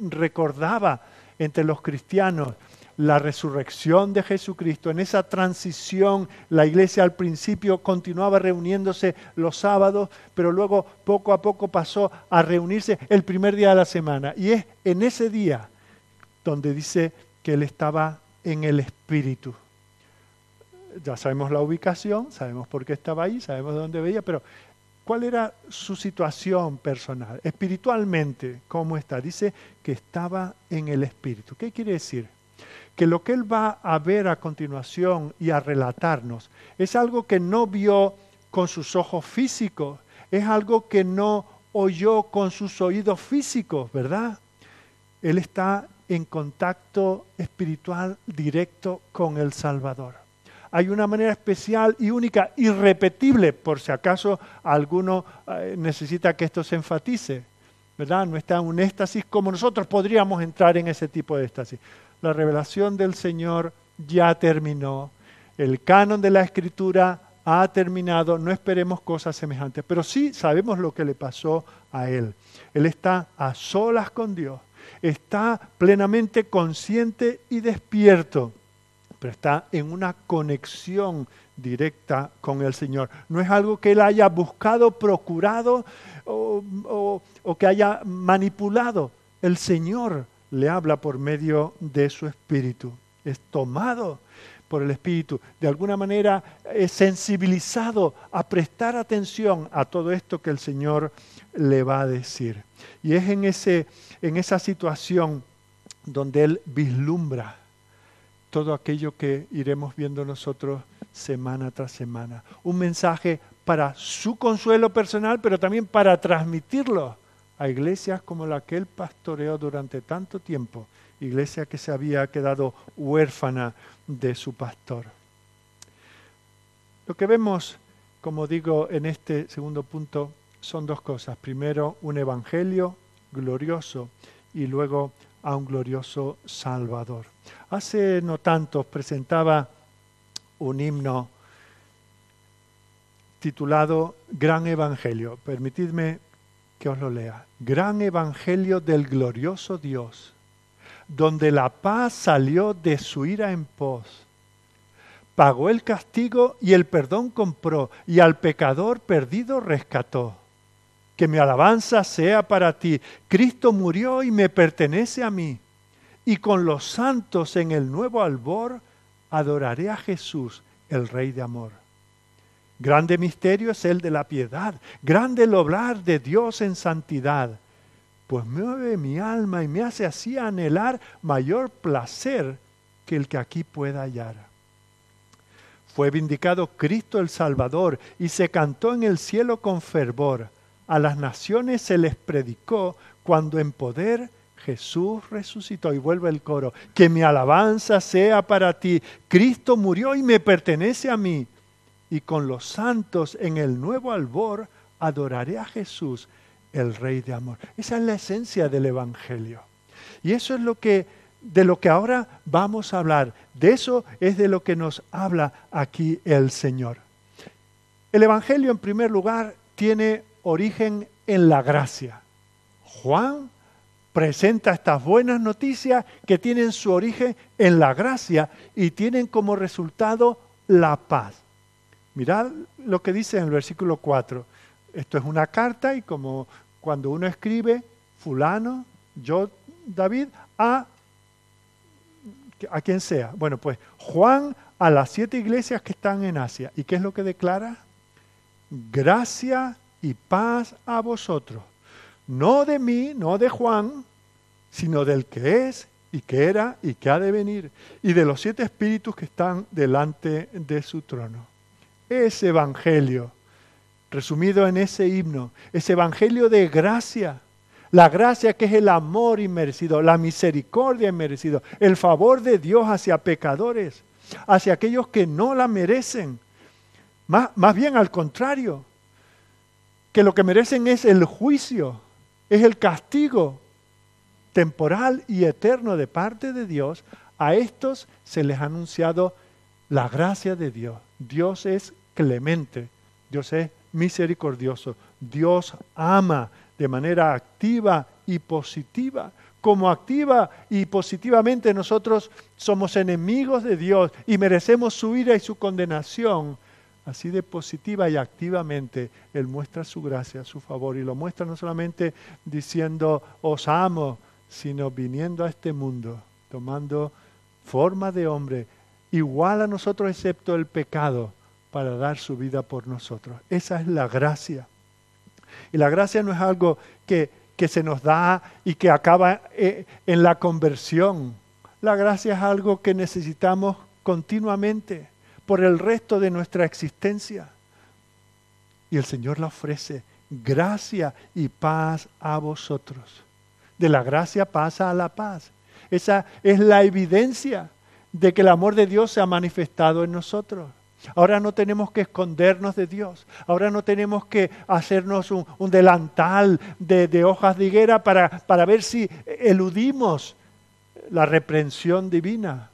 recordaba entre los cristianos la resurrección de Jesucristo, en esa transición, la iglesia al principio continuaba reuniéndose los sábados, pero luego poco a poco pasó a reunirse el primer día de la semana. Y es en ese día donde dice que él estaba en el Espíritu. Ya sabemos la ubicación, sabemos por qué estaba ahí, sabemos de dónde veía, pero ¿cuál era su situación personal? Espiritualmente, ¿cómo está? Dice que estaba en el Espíritu. ¿Qué quiere decir? Que lo que él va a ver a continuación y a relatarnos es algo que no vio con sus ojos físicos, es algo que no oyó con sus oídos físicos, ¿verdad? Él está en contacto espiritual directo con el Salvador. Hay una manera especial y única, irrepetible, por si acaso alguno eh, necesita que esto se enfatice, ¿verdad? No está en un éxtasis como nosotros podríamos entrar en ese tipo de éxtasis. La revelación del Señor ya terminó, el canon de la Escritura ha terminado, no esperemos cosas semejantes, pero sí sabemos lo que le pasó a él. Él está a solas con Dios está plenamente consciente y despierto, pero está en una conexión directa con el Señor. No es algo que él haya buscado, procurado o, que haya manipulado. El Señor le habla por medio de su Espíritu. Es tomado por el Espíritu. De alguna manera es sensibilizado a prestar atención a todo esto que el Señor le va a decir. Y es en, ese, en esa situación donde Él vislumbra todo aquello que iremos viendo nosotros semana tras semana. Un mensaje para su consuelo personal, pero también para transmitirlo a iglesias como la que él pastoreó durante tanto tiempo, iglesia que se había quedado huérfana de su pastor. Lo que vemos, como digo, en este segundo punto son dos cosas. Primero, un evangelio glorioso y luego a un glorioso Salvador. Hace no tanto presentaba un himno titulado Gran Evangelio. Permitidme que os lo lea. Gran Evangelio del glorioso Dios, donde la paz salió de su ira en pos. Pagó el castigo y el perdón compró, y al pecador perdido rescató. Que mi alabanza sea para ti. Cristo murió y me pertenece a mí. Y con los santos en el nuevo albor adoraré a Jesús, el Rey de Amor. Grande misterio es el de la piedad, grande el obrar de Dios en santidad, pues mueve mi alma y me hace así anhelar mayor placer que el que aquí pueda hallar. Fue vindicado Cristo el Salvador y se cantó en el cielo con fervor. A las naciones se les predicó cuando en poder Jesús resucitó y vuelve el coro. Que mi alabanza sea para ti. Cristo murió y me pertenece a mí y con los santos en el nuevo albor adoraré a Jesús, el Rey de amor. Esa es la esencia del Evangelio. Y eso es lo que de lo que ahora vamos a hablar. De eso es de lo que nos habla aquí el Señor. El Evangelio, en primer lugar, tiene origen en la gracia. Juan presenta estas buenas noticias que tienen su origen en la gracia y tienen como resultado la paz. Mirad lo que dice en el versículo 4. Esto es una carta y como cuando uno escribe, fulano, yo, David, a, a quien sea. Bueno, pues Juan a las siete iglesias que están en Asia. ¿Y qué es lo que declara? Gracia y paz a vosotros. No de mí, no de Juan, sino del que es y que era y que ha de venir, y de los siete espíritus que están delante de su trono ese evangelio, resumido en ese himno, ese evangelio de gracia, la gracia que es el amor inmerecido, la misericordia inmerecido, el favor de Dios hacia pecadores, hacia aquellos que no la merecen. Más, más bien al contrario, que lo que merecen es el juicio, es el castigo temporal y eterno de parte de Dios. A estos se les ha anunciado la gracia de Dios. Dios es clemente, Dios es misericordioso, Dios ama de manera activa y positiva. Como activa y positivamente nosotros somos enemigos de Dios y merecemos su ira y su condenación, así de positiva y activamente Él muestra su gracia, su favor, y lo muestra no solamente diciendo os amo, sino viniendo a este mundo, tomando forma de hombre, igual a nosotros excepto el pecado, para dar su vida por nosotros. Esa es la gracia. Y la gracia no es algo que, que se nos da y que acaba eh, en la conversión. La gracia es algo que necesitamos continuamente por el resto de nuestra existencia. Y el Señor la ofrece gracia y paz a vosotros. De la gracia pasa a la paz. Esa es la evidencia de que el amor de Dios se ha manifestado en nosotros. Ahora no tenemos que escondernos de Dios. Ahora no tenemos que hacernos un, delantal de, hojas de higuera para, para ver si eludimos la reprensión divina.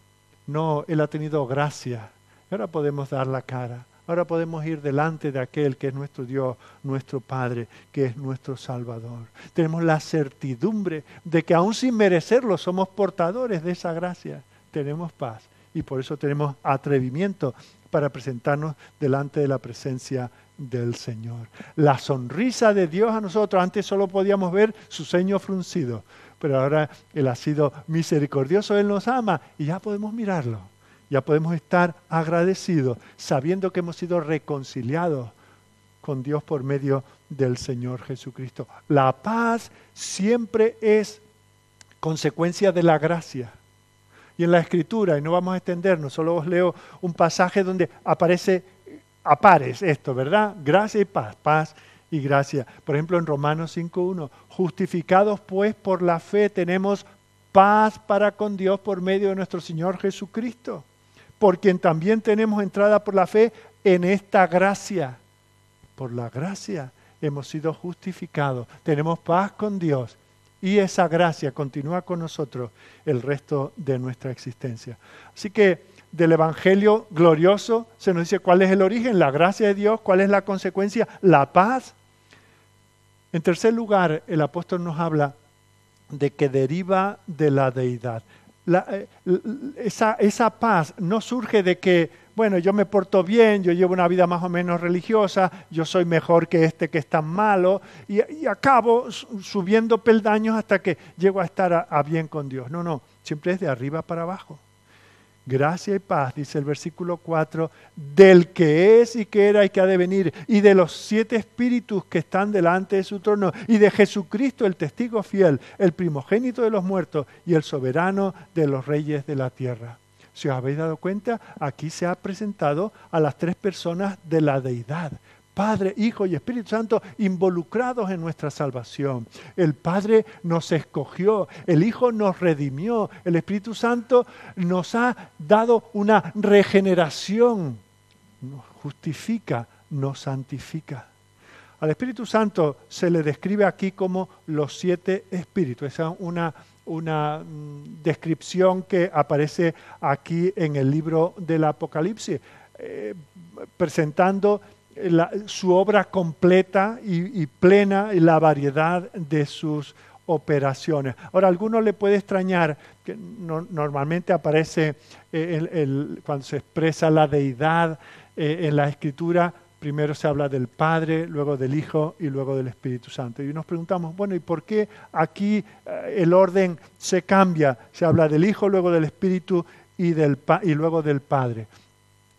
No, Él ha tenido gracia. Ahora podemos dar la cara. Ahora podemos ir delante de aquel que es nuestro Dios, nuestro Padre, que es nuestro Salvador. Tenemos la certidumbre de que aún sin merecerlo somos portadores de esa gracia. Tenemos paz y por eso tenemos atrevimiento para presentarnos delante de la presencia del Señor. La sonrisa de Dios a nosotros, antes solo podíamos ver su ceño fruncido, pero ahora Él ha sido misericordioso, Él nos ama y ya podemos mirarlo, ya podemos estar agradecidos, sabiendo que hemos sido reconciliados con Dios por medio del Señor Jesucristo. La paz siempre es consecuencia de la gracia y en la escritura, y no vamos a extendernos, solo os leo un pasaje donde aparece a esto, ¿verdad? Gracia y paz, paz y gracia. Por ejemplo, en Romanos 5.1, justificados pues por la fe tenemos paz para con Dios por medio de nuestro Señor Jesucristo, por quien también tenemos entrada por la fe en esta gracia. Por la gracia hemos sido justificados, tenemos paz con Dios y esa gracia continúa con nosotros el resto de nuestra existencia. Así que del Evangelio glorioso se nos dice cuál es el origen, la gracia de Dios, cuál es la consecuencia, la paz. En tercer lugar, el apóstol nos habla de que deriva de la deidad. Eh, esa, esa paz no surge de que, bueno, yo me porto bien, yo llevo una vida más o menos religiosa, yo soy mejor que este que es tan malo, y, acabo subiendo peldaños hasta que llego a estar a bien con Dios. No, no, siempre es de arriba para abajo gracia y paz, dice el versículo 4, del que es y que era y que ha de venir, y de los siete espíritus que están delante de su trono, y de Jesucristo, el testigo fiel, el primogénito de los muertos y el soberano de los reyes de la tierra. Si os habéis dado cuenta, aquí se ha presentado a las tres personas de la deidad. Padre, Hijo y Espíritu Santo involucrados en nuestra salvación. El Padre nos escogió, el Hijo nos redimió, el Espíritu Santo nos ha dado una regeneración, nos justifica, nos santifica. Al Espíritu Santo se le describe aquí como los siete espíritus. Esa es una, una mm, descripción que aparece aquí en el libro del Apocalipsis, eh, presentando su obra completa y, plena y la variedad de sus operaciones. Ahora, a alguno le puede extrañar que normalmente aparece eh, cuando se expresa la deidad eh, en la escritura, primero se habla del Padre, luego del Hijo y luego del Espíritu Santo. Y nos preguntamos, bueno, ¿y por qué aquí eh, el orden se cambia? Se habla del Hijo, luego del Espíritu y, luego del Padre.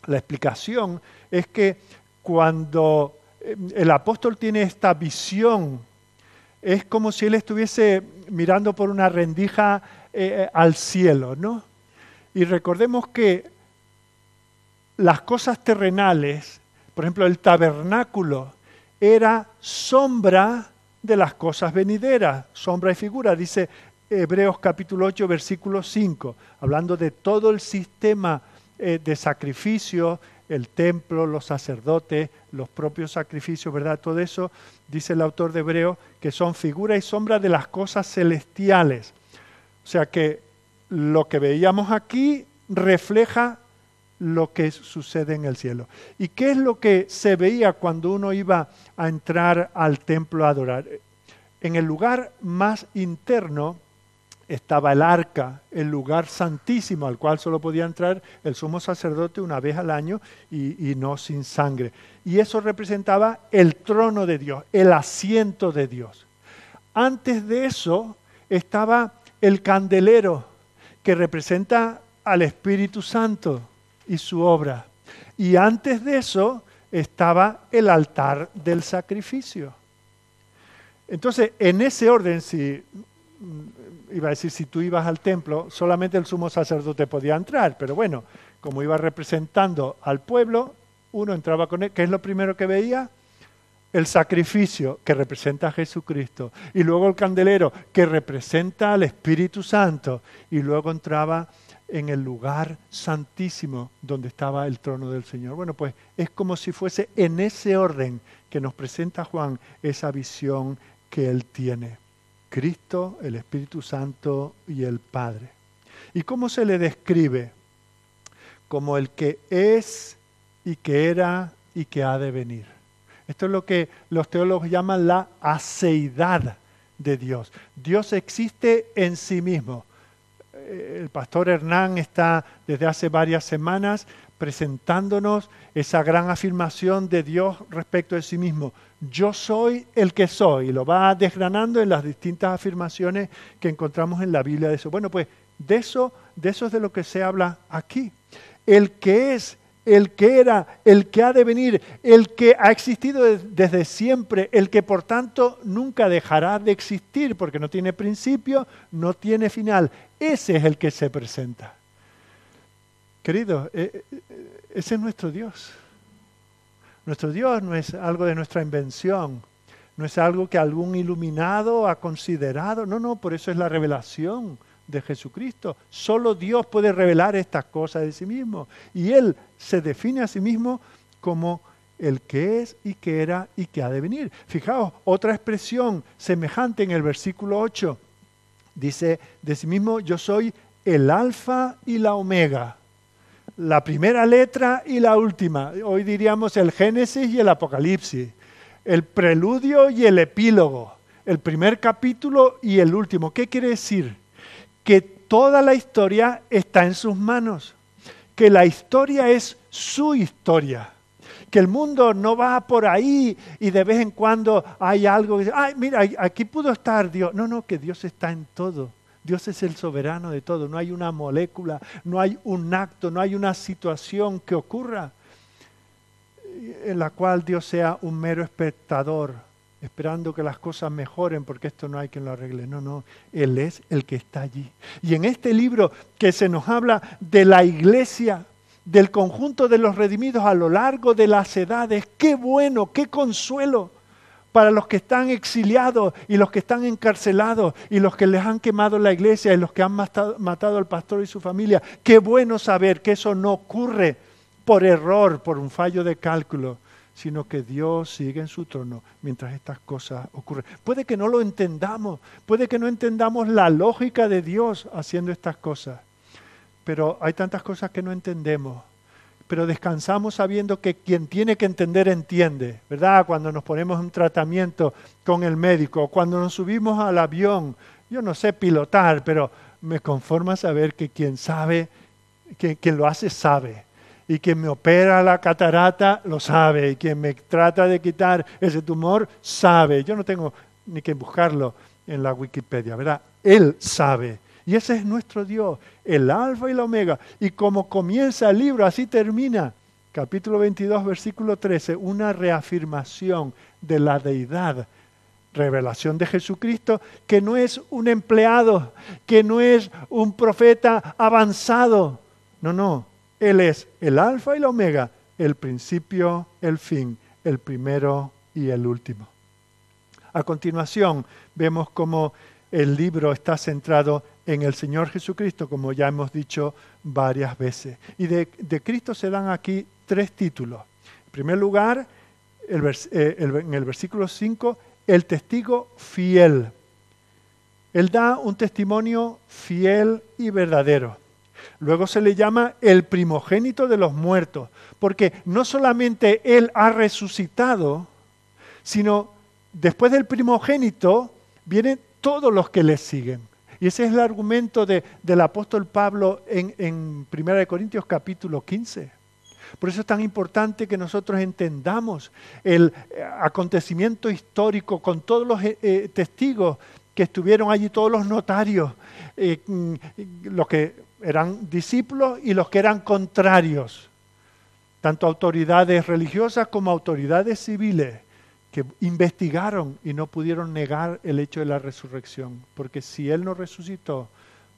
La explicación es que cuando eh, el apóstol tiene esta visión, es como si él estuviese mirando por una rendija eh, al cielo, ¿no? Y recordemos que las cosas terrenales, por ejemplo, el tabernáculo, era sombra de las cosas venideras, sombra y figura, dice Hebreos capítulo 8, versículo 5, hablando de todo el sistema eh, de sacrificio el templo, los sacerdotes, los propios sacrificios, ¿verdad? Todo eso, dice el autor de Hebreo, que son figura y sombra de las cosas celestiales. O sea que lo que veíamos aquí refleja lo que sucede en el cielo. ¿Y qué es lo que se veía cuando uno iba a entrar al templo a adorar? En el lugar más interno estaba el arca, el lugar santísimo al cual solo podía entrar el sumo sacerdote una vez al año y, no sin sangre. Y eso representaba el trono de Dios, el asiento de Dios. Antes de eso estaba el candelero, que representa al Espíritu Santo y su obra. Y antes de eso estaba el altar del sacrificio. Entonces, en ese orden, si iba a decir, si tú ibas al templo, solamente el sumo sacerdote podía entrar, pero bueno, como iba representando al pueblo, uno entraba con él, ¿qué es lo primero que veía? El sacrificio que representa a Jesucristo, y luego el candelero que representa al Espíritu Santo, y luego entraba en el lugar santísimo donde estaba el trono del Señor. Bueno, pues es como si fuese en ese orden que nos presenta Juan esa visión que él tiene. Cristo, el Espíritu Santo y el Padre. ¿Y cómo se le describe? Como el que es y que era y que ha de venir. Esto es lo que los teólogos llaman la aceidad de Dios. Dios existe en sí mismo. Eh, el pastor Hernán está desde hace varias semanas presentándonos esa gran afirmación de Dios respecto de sí mismo yo soy el que soy, y lo va desgranando en las distintas afirmaciones que encontramos en la Biblia de eso. Bueno, pues de eso, de eso es de lo que se habla aquí. El que es, el que era, el que ha de venir, el que ha existido desde siempre, el que por tanto nunca dejará de existir porque no tiene principio, no tiene final. Ese es el que se presenta. Querido, eh, eh, ese es nuestro Dios. Nuestro Dios no es algo de nuestra invención. no es algo que algún iluminado ha considerado, no, no, por eso es la revelación de Jesucristo. Solo Dios puede revelar estas cosas de sí mismo. Y Él se define a sí mismo como el que es y que era y que ha de venir. Fijaos, otra expresión semejante en el versículo 8. Dice de sí mismo, yo soy el alfa y la omega, la primera letra y la última. Hoy diríamos el Génesis y el Apocalipsis, el preludio y el epílogo, el primer capítulo y el último. ¿Qué quiere decir? Que toda la historia está en sus manos, que la historia es su historia que el mundo no va por ahí y de vez en cuando hay algo que dice, ay, mira, aquí pudo estar Dios. No, no, que Dios está en todo. Dios es el soberano de todo. No hay una molécula, no hay un acto, no hay una situación que ocurra en la cual Dios sea un mero espectador, esperando que las cosas mejoren porque esto no hay quien lo arregle. No, no, Él es el que está allí. Y en este libro que se nos habla de la iglesia, del conjunto de los redimidos a lo largo de las edades, qué bueno, qué consuelo para los que están exiliados y los que están encarcelados y los que les han quemado la iglesia y los que han matado, al pastor y su familia. Qué bueno saber que eso no ocurre por error, por un fallo de cálculo, sino que Dios sigue en su trono mientras estas cosas ocurren. Puede que no lo entendamos, puede que no entendamos la lógica de Dios haciendo estas cosas, pero hay tantas cosas que no entendemos pero descansamos sabiendo que quien tiene que entender entiende, ¿verdad? Cuando nos ponemos en tratamiento con el médico, cuando nos subimos al avión, yo no sé pilotar, pero me conforma saber que quien sabe, que quien lo hace sabe, y quien me opera la catarata lo sabe, y quien me trata de quitar ese tumor sabe. Yo no tengo ni que buscarlo en la Wikipedia, ¿verdad? Él sabe. Y ese es nuestro Dios, el alfa y la omega. Y como comienza el libro, así termina. Capítulo 22, versículo 13, una reafirmación de la deidad. Revelación de Jesucristo, que no es un empleado, que no es un profeta avanzado. No, no. Él es el alfa y la omega, el principio, el fin, el primero y el último. A continuación, vemos cómo el libro está centrado en el Señor Jesucristo, como ya hemos dicho varias veces. Y de, Cristo se dan aquí tres títulos. En primer lugar, eh, en el versículo 5, el testigo fiel. Él da un testimonio fiel y verdadero. Luego se le llama el primogénito de los muertos, porque no solamente Él ha resucitado, sino después del primogénito vienen todos los que le siguen. Y ese es el argumento del apóstol Pablo en, en 1 Corintios capítulo 15. Por eso es tan importante que nosotros entendamos el eh, acontecimiento histórico con todos los eh, eh, testigos que estuvieron allí, todos los notarios, mm, los que eran discípulos y los que eran contrarios, tanto autoridades religiosas como autoridades civiles que investigaron y no pudieron negar el hecho de la resurrección, porque si Él no resucitó,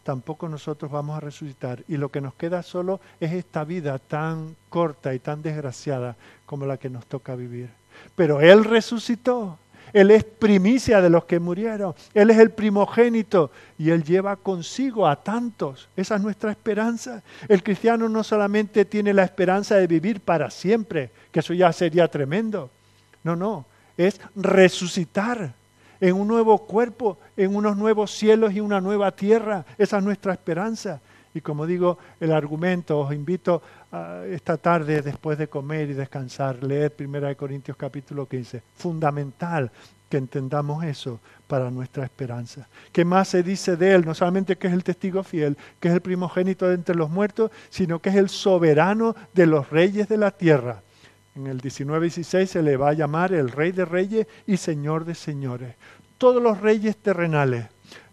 tampoco nosotros vamos a resucitar. Y lo que nos queda solo es esta vida tan corta y tan desgraciada como la que nos toca vivir. Pero Él resucitó. Él es primicia de los que murieron. Él es el primogénito y Él lleva consigo a tantos. Esa es nuestra esperanza. El cristiano no solamente tiene la esperanza de vivir para siempre, que eso ya sería tremendo. No, no es resucitar en un nuevo cuerpo, en unos nuevos cielos y una nueva tierra. Esa es nuestra esperanza. Y como digo, el argumento, os invito esta tarde, después de comer y descansar, leer 1 Corintios capítulo 15. Fundamental que entendamos eso para nuestra esperanza. ¿Qué más se dice de él? No solamente que es el testigo fiel, que es el primogénito de entre los muertos, sino que es el soberano de los reyes de la tierra. En el 19-16 se le va a llamar el Rey de Reyes y Señor de Señores. Todos los reyes terrenales,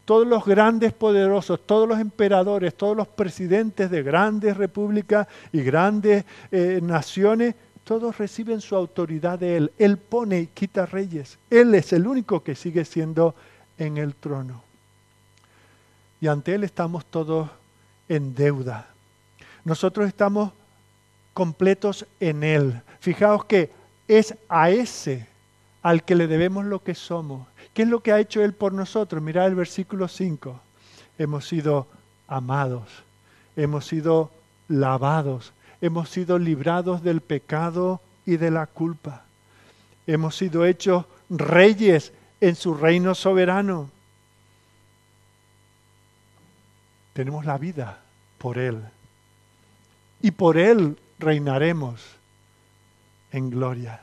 todos los grandes poderosos, todos los emperadores, todos los presidentes de grandes repúblicas y grandes eh, naciones, todos reciben su autoridad de Él. Él pone y quita reyes. Él es el único que sigue siendo en el trono. Y ante Él estamos todos en deuda. Nosotros estamos completos en Él. Fijaos que es a ese al que le debemos lo que somos. ¿Qué es lo que ha hecho Él por nosotros? Mirad el versículo 5. Hemos sido amados, hemos sido lavados, hemos sido librados del pecado y de la culpa. Hemos sido hechos reyes en su reino soberano. Tenemos la vida por Él. Y por Él reinaremos en gloria.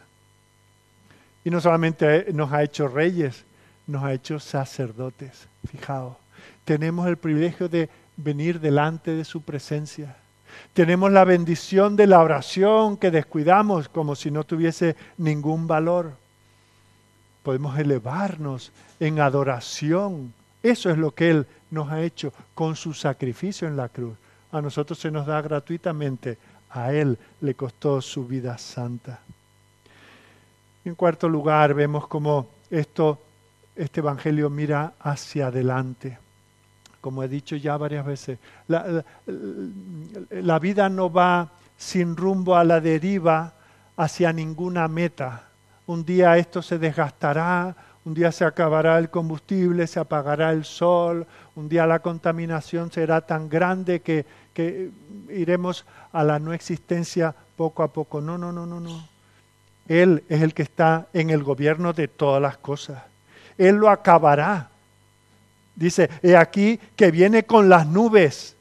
Y no solamente nos ha hecho reyes, nos ha hecho sacerdotes. Fijaos, tenemos el privilegio de venir delante de su presencia. Tenemos la bendición de la oración que descuidamos como si no tuviese ningún valor. Podemos elevarnos en adoración. Eso es lo que Él nos ha hecho con su sacrificio en la cruz. A nosotros se nos da gratuitamente, a Él le costó su vida santa. En cuarto lugar, vemos cómo esto, este Evangelio mira hacia adelante. Como he dicho ya varias veces, la, la vida no va sin rumbo a la deriva hacia ninguna meta. Un día esto se desgastará, un día se acabará el combustible, se apagará el sol, un día la contaminación será tan grande que, que iremos a la no existencia poco a poco. No, no, no, no, no. Él es el que está en el gobierno de todas las cosas. Él lo acabará. Dice, he aquí que viene con las nubes.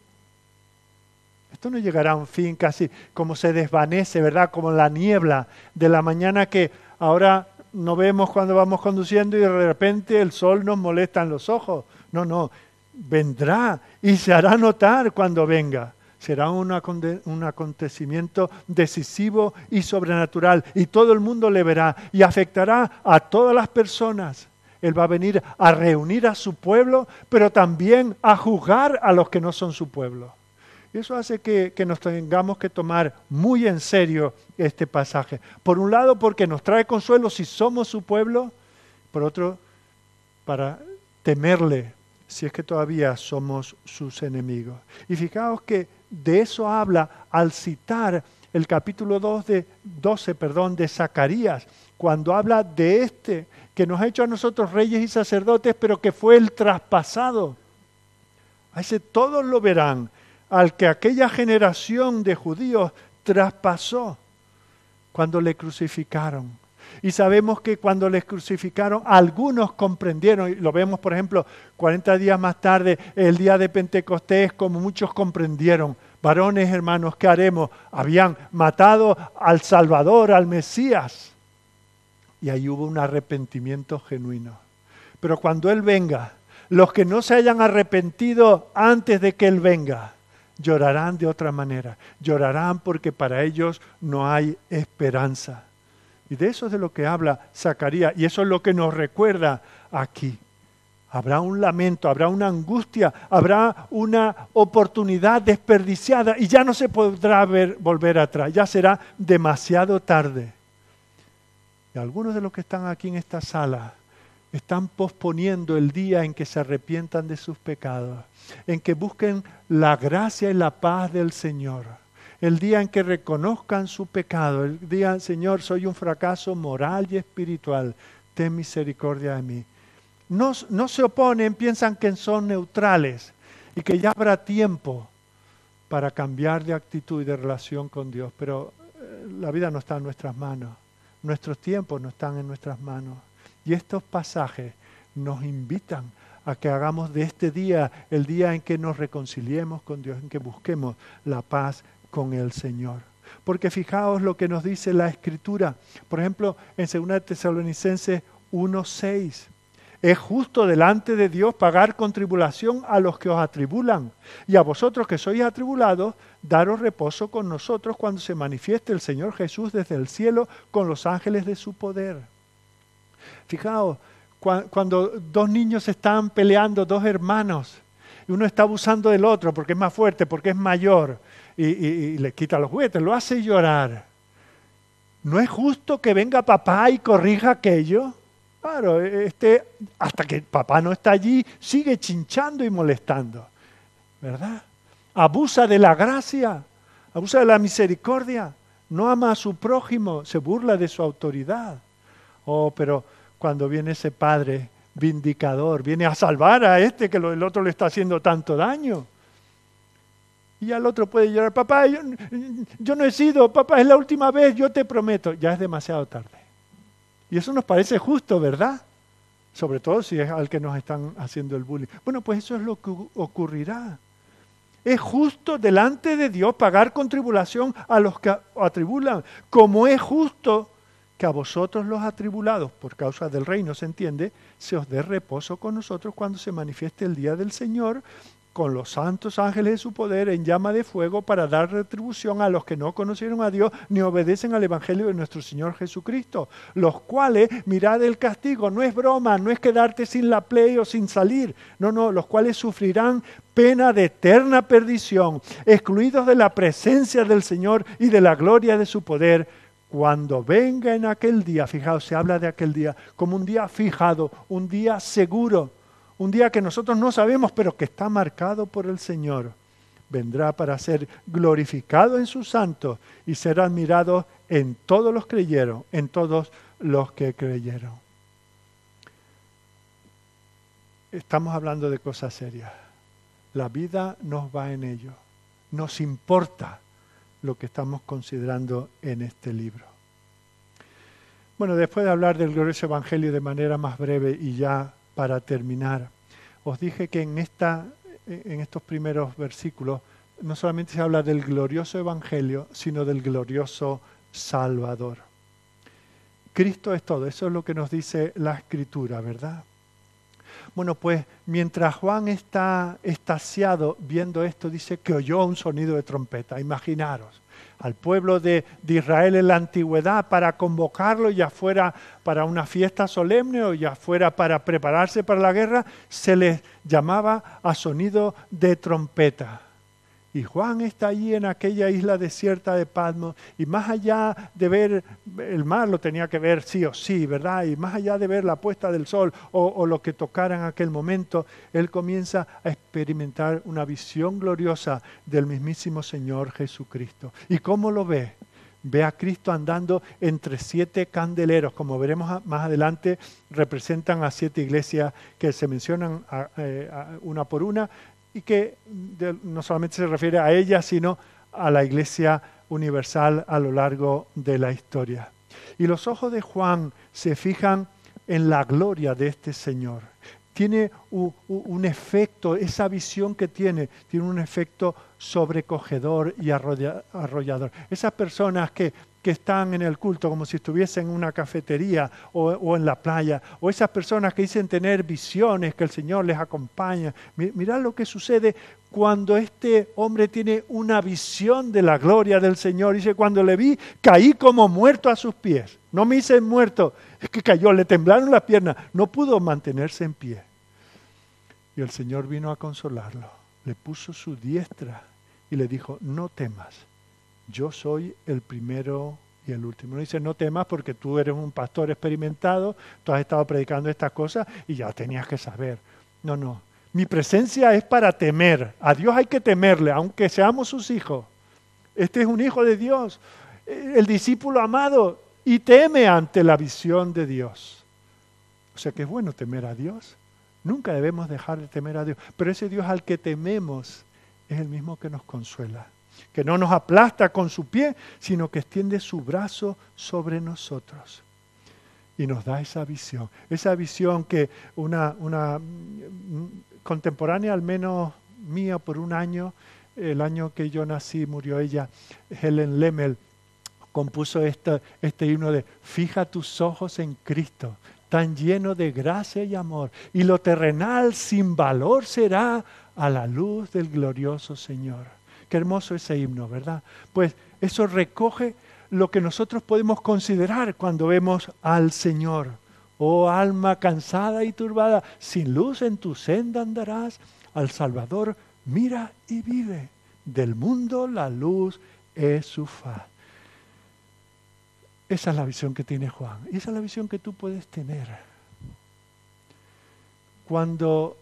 Esto no llegará a un fin casi como se desvanece, ¿verdad? Como la niebla de la mañana que ahora no vemos cuando vamos conduciendo y de repente el sol nos molesta en los ojos. No, no, vendrá y se hará notar cuando venga será un acontecimiento decisivo y sobrenatural y todo el mundo le verá y afectará a todas las personas. Él va a venir a reunir a su pueblo, pero también a juzgar a los que no son su pueblo. Eso hace que, que, nos tengamos que tomar muy en serio este pasaje. Por un lado, porque nos trae consuelo si somos su pueblo, por otro, para temerle si es que todavía somos sus enemigos. Y fijaos que de eso habla al citar el capítulo 2 de, 12 perdón, de Zacarías, cuando habla de este que nos ha hecho a nosotros reyes y sacerdotes, pero que fue el traspasado. A ese todos lo verán, al que aquella generación de judíos traspasó cuando le crucificaron. Y sabemos que cuando les crucificaron, algunos comprendieron, y lo vemos por ejemplo 40 días más tarde, el día de Pentecostés, como muchos comprendieron, varones hermanos, ¿qué haremos? Habían matado al Salvador, al Mesías. Y ahí hubo un arrepentimiento genuino. Pero cuando Él venga, los que no se hayan arrepentido antes de que Él venga, llorarán de otra manera. Llorarán porque para ellos no hay esperanza. Y de eso es de lo que habla Zacarías. Y eso es lo que nos recuerda aquí. Habrá un lamento, habrá una angustia, habrá una oportunidad desperdiciada y ya no se podrá ver, volver atrás, ya será demasiado tarde. Y algunos de los que están aquí en esta sala están posponiendo el día en que se arrepientan de sus pecados, en que busquen la gracia y la paz del Señor el día en que reconozcan su pecado, el día, Señor, soy un fracaso moral y espiritual, ten misericordia de mí. No, no se oponen, piensan que son neutrales y que ya habrá tiempo para cambiar de actitud y de relación con Dios, pero eh, la vida no está en nuestras manos, nuestros tiempos no están en nuestras manos. Y estos pasajes nos invitan a que hagamos de este día el día en que nos reconciliemos con Dios, en que busquemos la paz con el Señor. Porque fijaos lo que nos dice la Escritura. Por ejemplo, en 2 Tesalonicenses 1.6. Es justo delante de Dios pagar con tribulación a los que os atribulan. Y a vosotros que sois atribulados, daros reposo con nosotros cuando se manifieste el Señor Jesús desde el cielo con los ángeles de su poder. Fijaos, cuando dos niños están peleando, dos hermanos, y uno está abusando del otro porque es más fuerte, porque es mayor, y, le quita los juguetes, lo hace llorar. ¿No es justo que venga papá y corrija aquello? Claro, este, hasta que papá no está allí, sigue chinchando y molestando. ¿Verdad? Abusa de la gracia, abusa de la misericordia, no ama a su prójimo, se burla de su autoridad. Oh, pero cuando viene ese padre vindicador, viene a salvar a este que el otro le está haciendo tanto daño. Y al otro puede llorar, papá, yo, yo, no he sido, papá, es la última vez, yo te prometo. Ya es demasiado tarde. Y eso nos parece justo, ¿verdad? Sobre todo si es al que nos están haciendo el bullying. Bueno, pues eso es lo que ocurrirá. Es justo delante de Dios pagar con tribulación a los que atribulan, como es justo que a vosotros los atribulados por causa del reino, se entiende, se os dé reposo con nosotros cuando se manifieste el día del Señor, con los santos ángeles de su poder en llama de fuego para dar retribución a los que no conocieron a Dios ni obedecen al Evangelio de nuestro Señor Jesucristo, los cuales, mirad el castigo, no es broma, no es quedarte sin la play o sin salir, no, no, los cuales sufrirán pena de eterna perdición, excluidos de la presencia del Señor y de la gloria de su poder, cuando venga en aquel día, fijaos, se habla de aquel día como un día fijado, un día seguro, un día que nosotros no sabemos, pero que está marcado por el Señor. Vendrá para ser glorificado en sus santos y ser admirado en todos los creyeron, en todos los que creyeron. Estamos hablando de cosas serias. La vida nos va en ello. Nos importa lo que estamos considerando en este libro. Bueno, después de hablar del glorioso Evangelio de manera más breve y ya para terminar, os dije que en, esta, en estos primeros versículos no solamente se habla del glorioso Evangelio, sino del glorioso Salvador. Cristo es todo, eso es lo que nos dice la Escritura, ¿verdad? Bueno, pues mientras Juan está estasiado viendo esto, dice que oyó un sonido de trompeta, imaginaros al pueblo de, Israel en la antigüedad para convocarlo, ya fuera para una fiesta solemne o ya fuera para prepararse para la guerra, se les llamaba a sonido de trompeta. Y Juan está allí en aquella isla desierta de Patmos y más allá de ver el mar, lo tenía que ver sí o sí, ¿verdad? Y más allá de ver la puesta del sol o, lo que tocara en aquel momento, él comienza a experimentar una visión gloriosa del mismísimo Señor Jesucristo. ¿Y cómo lo ve? Ve a Cristo andando entre siete candeleros, como veremos más adelante, representan a siete iglesias que se mencionan eh, una por una, y que no solamente se refiere a ella, sino a la Iglesia universal a lo largo de la historia. Y los ojos de Juan se fijan en la gloria de este Señor. Tiene un, efecto, esa visión que tiene, tiene un efecto sobrecogedor y arrollador. Esas personas que que están en el culto como si estuviesen en una cafetería o, en la playa, o esas personas que dicen tener visiones, que el Señor les acompaña. Mirad lo que sucede cuando este hombre tiene una visión de la gloria del Señor. Dice, cuando le vi, caí como muerto a sus pies. No me hice muerto, es que cayó, le temblaron las piernas, no pudo mantenerse en pie. Y el Señor vino a consolarlo, le puso su diestra y le dijo, no temas yo soy el primero y el último. No dice, no temas porque tú eres un pastor experimentado, tú has estado predicando estas cosas y ya tenías que saber. No, no. Mi presencia es para temer. A Dios hay que temerle, aunque seamos sus hijos. Este es un hijo de Dios, el discípulo amado, y teme ante la visión de Dios. O sea que es bueno temer a Dios. Nunca debemos dejar de temer a Dios. Pero ese Dios al que tememos es el mismo que nos consuela que no nos aplasta con su pie, sino que extiende su brazo sobre nosotros. Y nos da esa visión, esa visión que una, una mm, contemporánea, al menos mía, por un año, el año que yo nací, murió ella, Helen Lemmel, compuso este, este himno de Fija tus ojos en Cristo, tan lleno de gracia y amor, y lo terrenal sin valor será a la luz del glorioso Señor. Qué hermoso ese himno, ¿verdad? Pues eso recoge lo que nosotros podemos considerar cuando vemos al Señor. Oh alma cansada y turbada, sin luz en tu senda andarás. Al Salvador mira y vive. Del mundo la luz es su faz. Esa es la visión que tiene Juan. Y esa es la visión que tú puedes tener. Cuando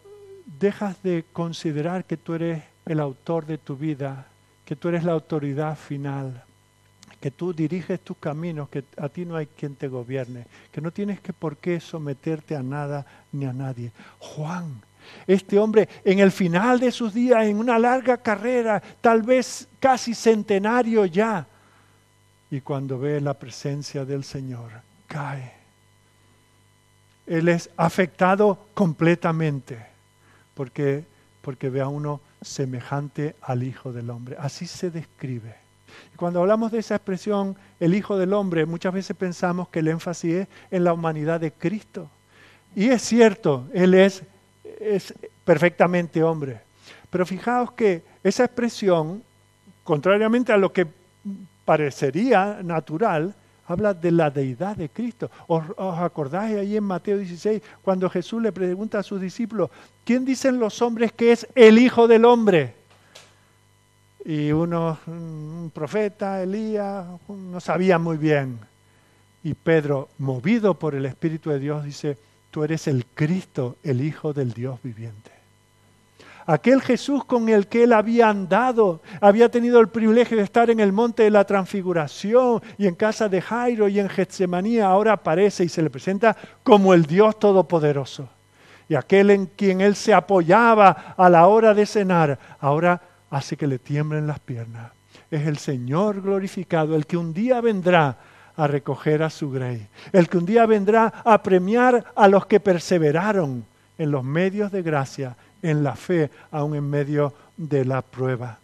dejas de considerar que tú eres el autor de tu vida, que tú eres la autoridad final, que tú diriges tus caminos, que a ti no hay quien te gobierne, que no tienes que por qué someterte a nada ni a nadie. Juan, este hombre en el final de sus días, en una larga carrera, tal vez casi centenario ya, y cuando ve la presencia del Señor, cae. Él es afectado completamente porque, porque ve a uno semejante al Hijo del Hombre. Así se describe. Y cuando hablamos de esa expresión, el Hijo del Hombre, muchas veces pensamos que el énfasis es en la humanidad de Cristo. Y es cierto, Él es, es perfectamente hombre. Pero fijaos que esa expresión, contrariamente a lo que parecería natural, habla de la deidad de Cristo. ¿Os, acordáis ahí en Mateo 16 cuando Jesús le pregunta a sus discípulos, ¿quién dicen los hombres que es el Hijo del Hombre? Y uno, un profeta, Elías, no sabía muy bien. Y Pedro, movido por el Espíritu de Dios, dice, tú eres el Cristo, el Hijo del Dios viviente aquel Jesús con el que él había andado, había tenido el privilegio de estar en el monte de la transfiguración y en casa de Jairo y en Getsemaní, ahora aparece y se le presenta como el Dios Todopoderoso. Y aquel en quien él se apoyaba a la hora de cenar, ahora hace que le tiemblen las piernas. Es el Señor glorificado, el que un día vendrá a recoger a su grey, el que un día vendrá a premiar a los que perseveraron en los medios de gracia en la fe, aún en medio de la prueba.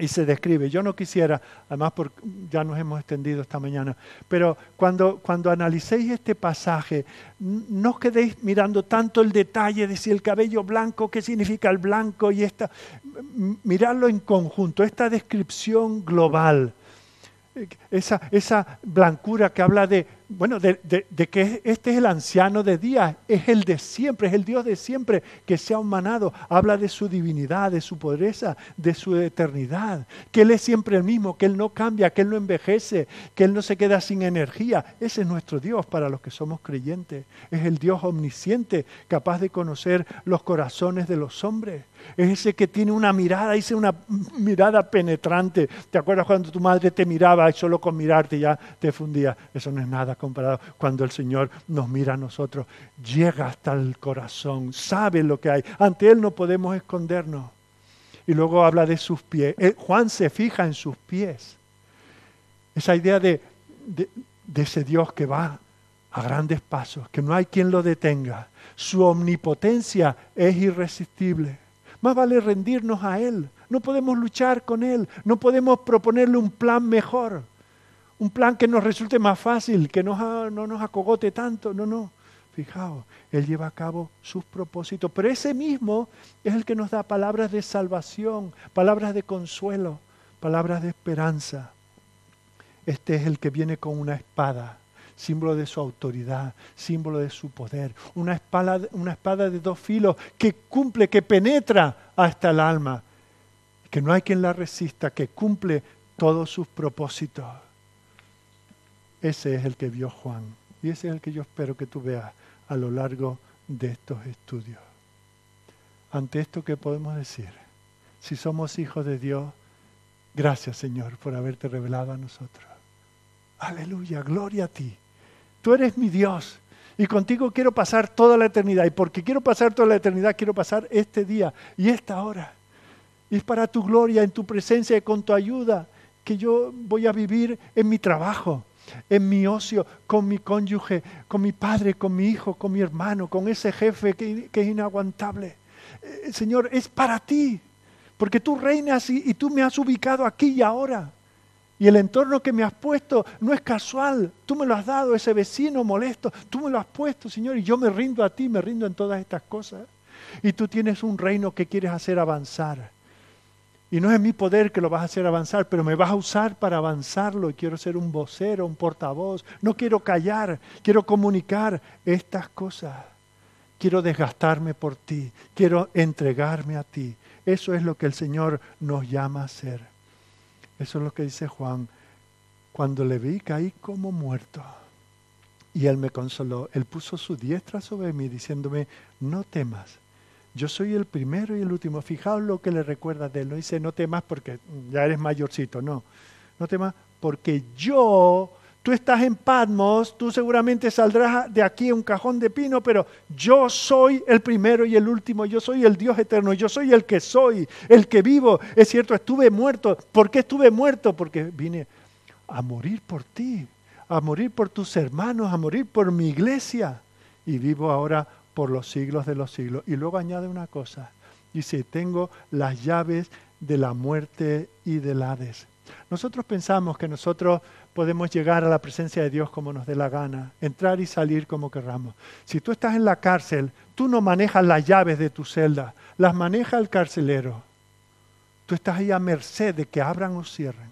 Y se describe, yo no quisiera, además porque ya nos hemos extendido esta mañana, pero cuando, cuando analicéis este pasaje, no os quedéis mirando tanto el detalle de si el cabello blanco, qué significa el blanco y esta, miradlo en conjunto, esta descripción global, esa, esa blancura que habla de bueno, de, que este es el anciano de día, es el de siempre, es el Dios de siempre que se ha humanado. Habla de su divinidad, de su pobreza, de su eternidad, que Él es siempre el mismo, que Él no cambia, que Él no envejece, que Él no se queda sin energía. Ese es nuestro Dios para los que somos creyentes. Es el Dios omnisciente, capaz de conocer los corazones de los hombres. Es ese que tiene una mirada, dice una mirada penetrante. ¿Te acuerdas cuando tu madre te miraba y solo con mirarte ya te fundía? Eso no es nada comparado cuando el Señor nos mira a nosotros. Llega hasta el corazón, sabe lo que hay. Ante Él no podemos escondernos. Y luego habla de sus pies. Eh, Juan se fija en sus pies. Esa idea de, de ese Dios que va a grandes pasos, que no hay quien lo detenga. Su omnipotencia es irresistible. Más vale rendirnos a Él. No podemos luchar con Él. No podemos proponerle un plan mejor un plan que nos resulte más fácil, que no, no nos acogote tanto. No, no. Fijaos, Él lleva a cabo sus propósitos, pero ese mismo es el que nos da palabras de salvación, palabras de consuelo, palabras de esperanza. Este es el que viene con una espada, símbolo de su autoridad, símbolo de su poder, una espada, una espada de dos filos que cumple, que penetra hasta el alma, que no hay quien la resista, que cumple todos sus propósitos. Ese es el que vio Juan y ese es el que yo espero que tú veas a lo largo de estos estudios. Ante esto, ¿qué podemos decir? Si somos hijos de Dios, gracias Señor por haberte revelado a nosotros. Aleluya, gloria a ti. Tú eres mi Dios y contigo quiero pasar toda la eternidad. Y porque quiero pasar toda la eternidad, quiero pasar este día y esta hora. Y es para tu gloria, en tu presencia y con tu ayuda, que yo voy a vivir en mi trabajo, en mi ocio, con mi cónyuge, con mi padre, con mi hijo, con mi hermano, con ese jefe que, es inaguantable. Eh, Señor, es para ti, porque tú reinas y, y tú me has ubicado aquí y ahora. Y el entorno que me has puesto no es casual. Tú me lo has dado, ese vecino molesto. Tú me lo has puesto, Señor, y yo me rindo a ti, me rindo en todas estas cosas. Y tú tienes un reino que quieres hacer avanzar. Y no es mi poder que lo vas a hacer avanzar, pero me vas a usar para avanzarlo. Y quiero ser un vocero, un portavoz. No quiero callar, quiero comunicar estas cosas. Quiero desgastarme por ti, quiero entregarme a ti. Eso es lo que el Señor nos llama a hacer. Eso es lo que dice Juan. Cuando le vi caí como muerto. Y Él me consoló. Él puso su diestra sobre mí diciéndome, no temas yo soy el primero y el último. Fijaos lo que le recuerda de él. No dice, no temas porque ya eres mayorcito. No, no temas porque yo, tú estás en Patmos, tú seguramente saldrás de aquí un cajón de pino, pero yo soy el primero y el último, yo soy el Dios eterno, yo soy el que soy, el que vivo. Es cierto, estuve muerto. ¿Por qué estuve muerto? Porque vine a morir por ti, a morir por tus hermanos, a morir por mi iglesia. Y vivo ahora por los siglos de los siglos. Y luego añade una cosa, dice, tengo las llaves de la muerte y del Hades. Nosotros pensamos que nosotros podemos llegar a la presencia de Dios como nos dé la gana, entrar y salir como querramos. Si tú estás en la cárcel, tú no manejas las llaves de tu celda, las maneja el carcelero. Tú estás ahí a merced de que abran o cierren.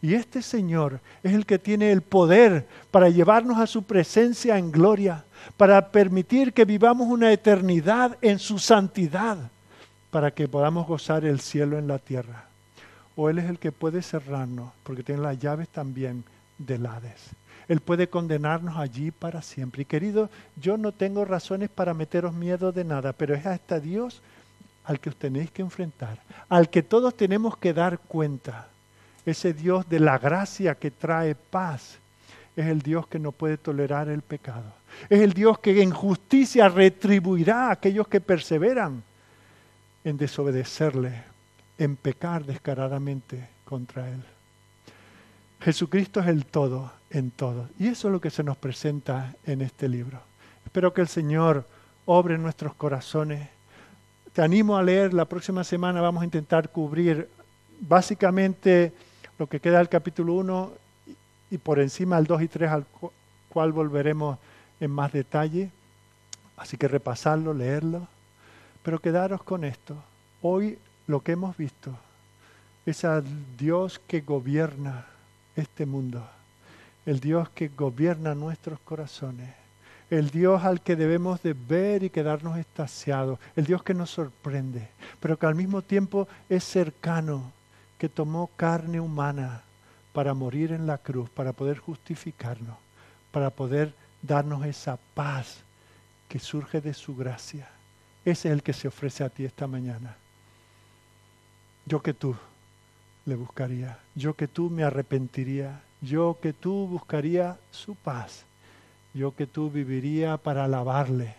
Y este Señor es el que tiene el poder para llevarnos a su presencia en gloria, para permitir que vivamos una eternidad en su santidad, para que podamos gozar el cielo en la tierra. O Él es el que puede cerrarnos, porque tiene las llaves también del Hades. Él puede condenarnos allí para siempre. Y querido, yo no tengo razones para meteros miedo de nada, pero es a este Dios al que os tenéis que enfrentar, al que todos tenemos que dar cuenta ese Dios de la gracia que trae paz, es el Dios que no puede tolerar el pecado. Es el Dios que en justicia retribuirá a aquellos que perseveran en desobedecerle, en pecar descaradamente contra Él. Jesucristo es el todo en todo. Y eso es lo que se nos presenta en este libro. Espero que el Señor obre nuestros corazones. Te animo a leer, la próxima semana vamos a intentar cubrir básicamente lo que queda del capítulo 1 y por encima el 2 y 3 al cual volveremos en más detalle. Así que repasarlo, leerlo. Pero quedaros con esto. Hoy lo que hemos visto. Es al Dios que gobierna este mundo, el Dios que gobierna nuestros corazones, el Dios al que debemos de ver y quedarnos estaciados, el Dios que nos sorprende, pero que al mismo tiempo es cercano, que tomó carne humana para morir en la cruz, para poder justificarnos, para poder darnos esa paz que surge de su gracia. Ese es el que se ofrece a ti esta mañana. Yo que tú le buscaría, yo que tú me arrepentiría, yo que tú buscaría su paz, yo que tú viviría para alabarle,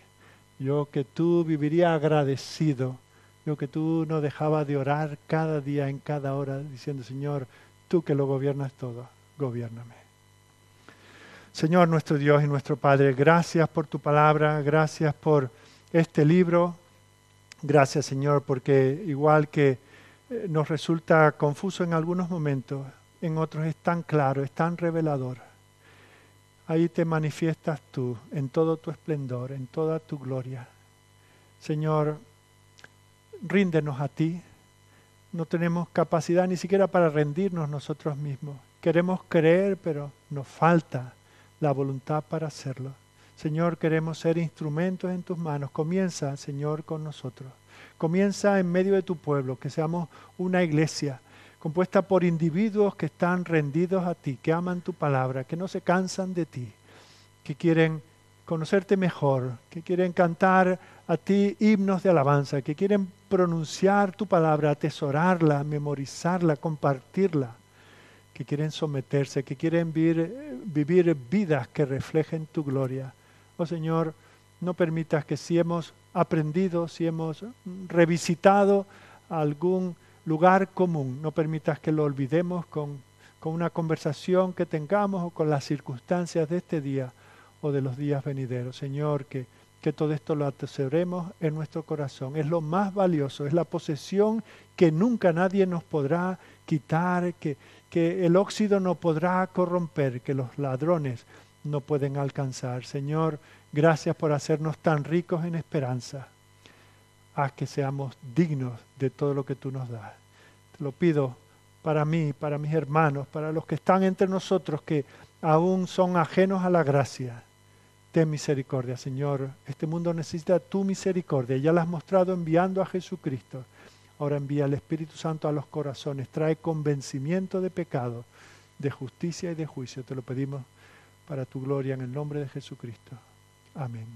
yo que tú viviría agradecido yo que tú no dejabas de orar cada día, en cada hora, diciendo, Señor, tú que lo gobiernas todo, gobiername. Señor nuestro Dios y nuestro Padre, gracias por tu palabra, gracias por este libro. Gracias Señor, porque igual que nos resulta confuso en algunos momentos, en otros es tan claro, es tan revelador. Ahí te manifiestas tú en todo tu esplendor, en toda tu gloria. Señor, ríndenos a ti. No tenemos capacidad ni siquiera para rendirnos nosotros mismos. Queremos creer, pero nos falta la voluntad para hacerlo. Señor, queremos ser instrumentos en tus manos. Comienza, Señor, con nosotros. Comienza en medio de tu pueblo, que seamos una iglesia compuesta por individuos que están rendidos a ti, que aman tu palabra, que no se cansan de ti, que quieren conocerte mejor, que quieren cantar a ti himnos de alabanza, que quieren pronunciar tu palabra, atesorarla, memorizarla, compartirla, que quieren someterse, que quieren vivir, vivir vidas que reflejen tu gloria. Oh Señor, no permitas que si hemos aprendido, si hemos revisitado algún lugar común, no permitas que lo olvidemos con, con una conversación que tengamos o con las circunstancias de este día o de los días venideros. Señor, que que todo esto lo atesoremos en nuestro corazón. Es lo más valioso, es la posesión que nunca nadie nos podrá quitar, que, que el óxido no podrá corromper, que los ladrones no pueden alcanzar. Señor, gracias por hacernos tan ricos en esperanza. Haz que seamos dignos de todo lo que tú nos das. Te lo pido para mí, para mis hermanos, para los que están entre nosotros que aún son ajenos a la gracia ten misericordia, Señor. Este mundo necesita tu misericordia. Ya la has mostrado enviando a Jesucristo. Ahora envía el Espíritu Santo a los corazones. Trae convencimiento de pecado, de justicia y de juicio. Te lo pedimos para tu gloria en el nombre de Jesucristo. Amén.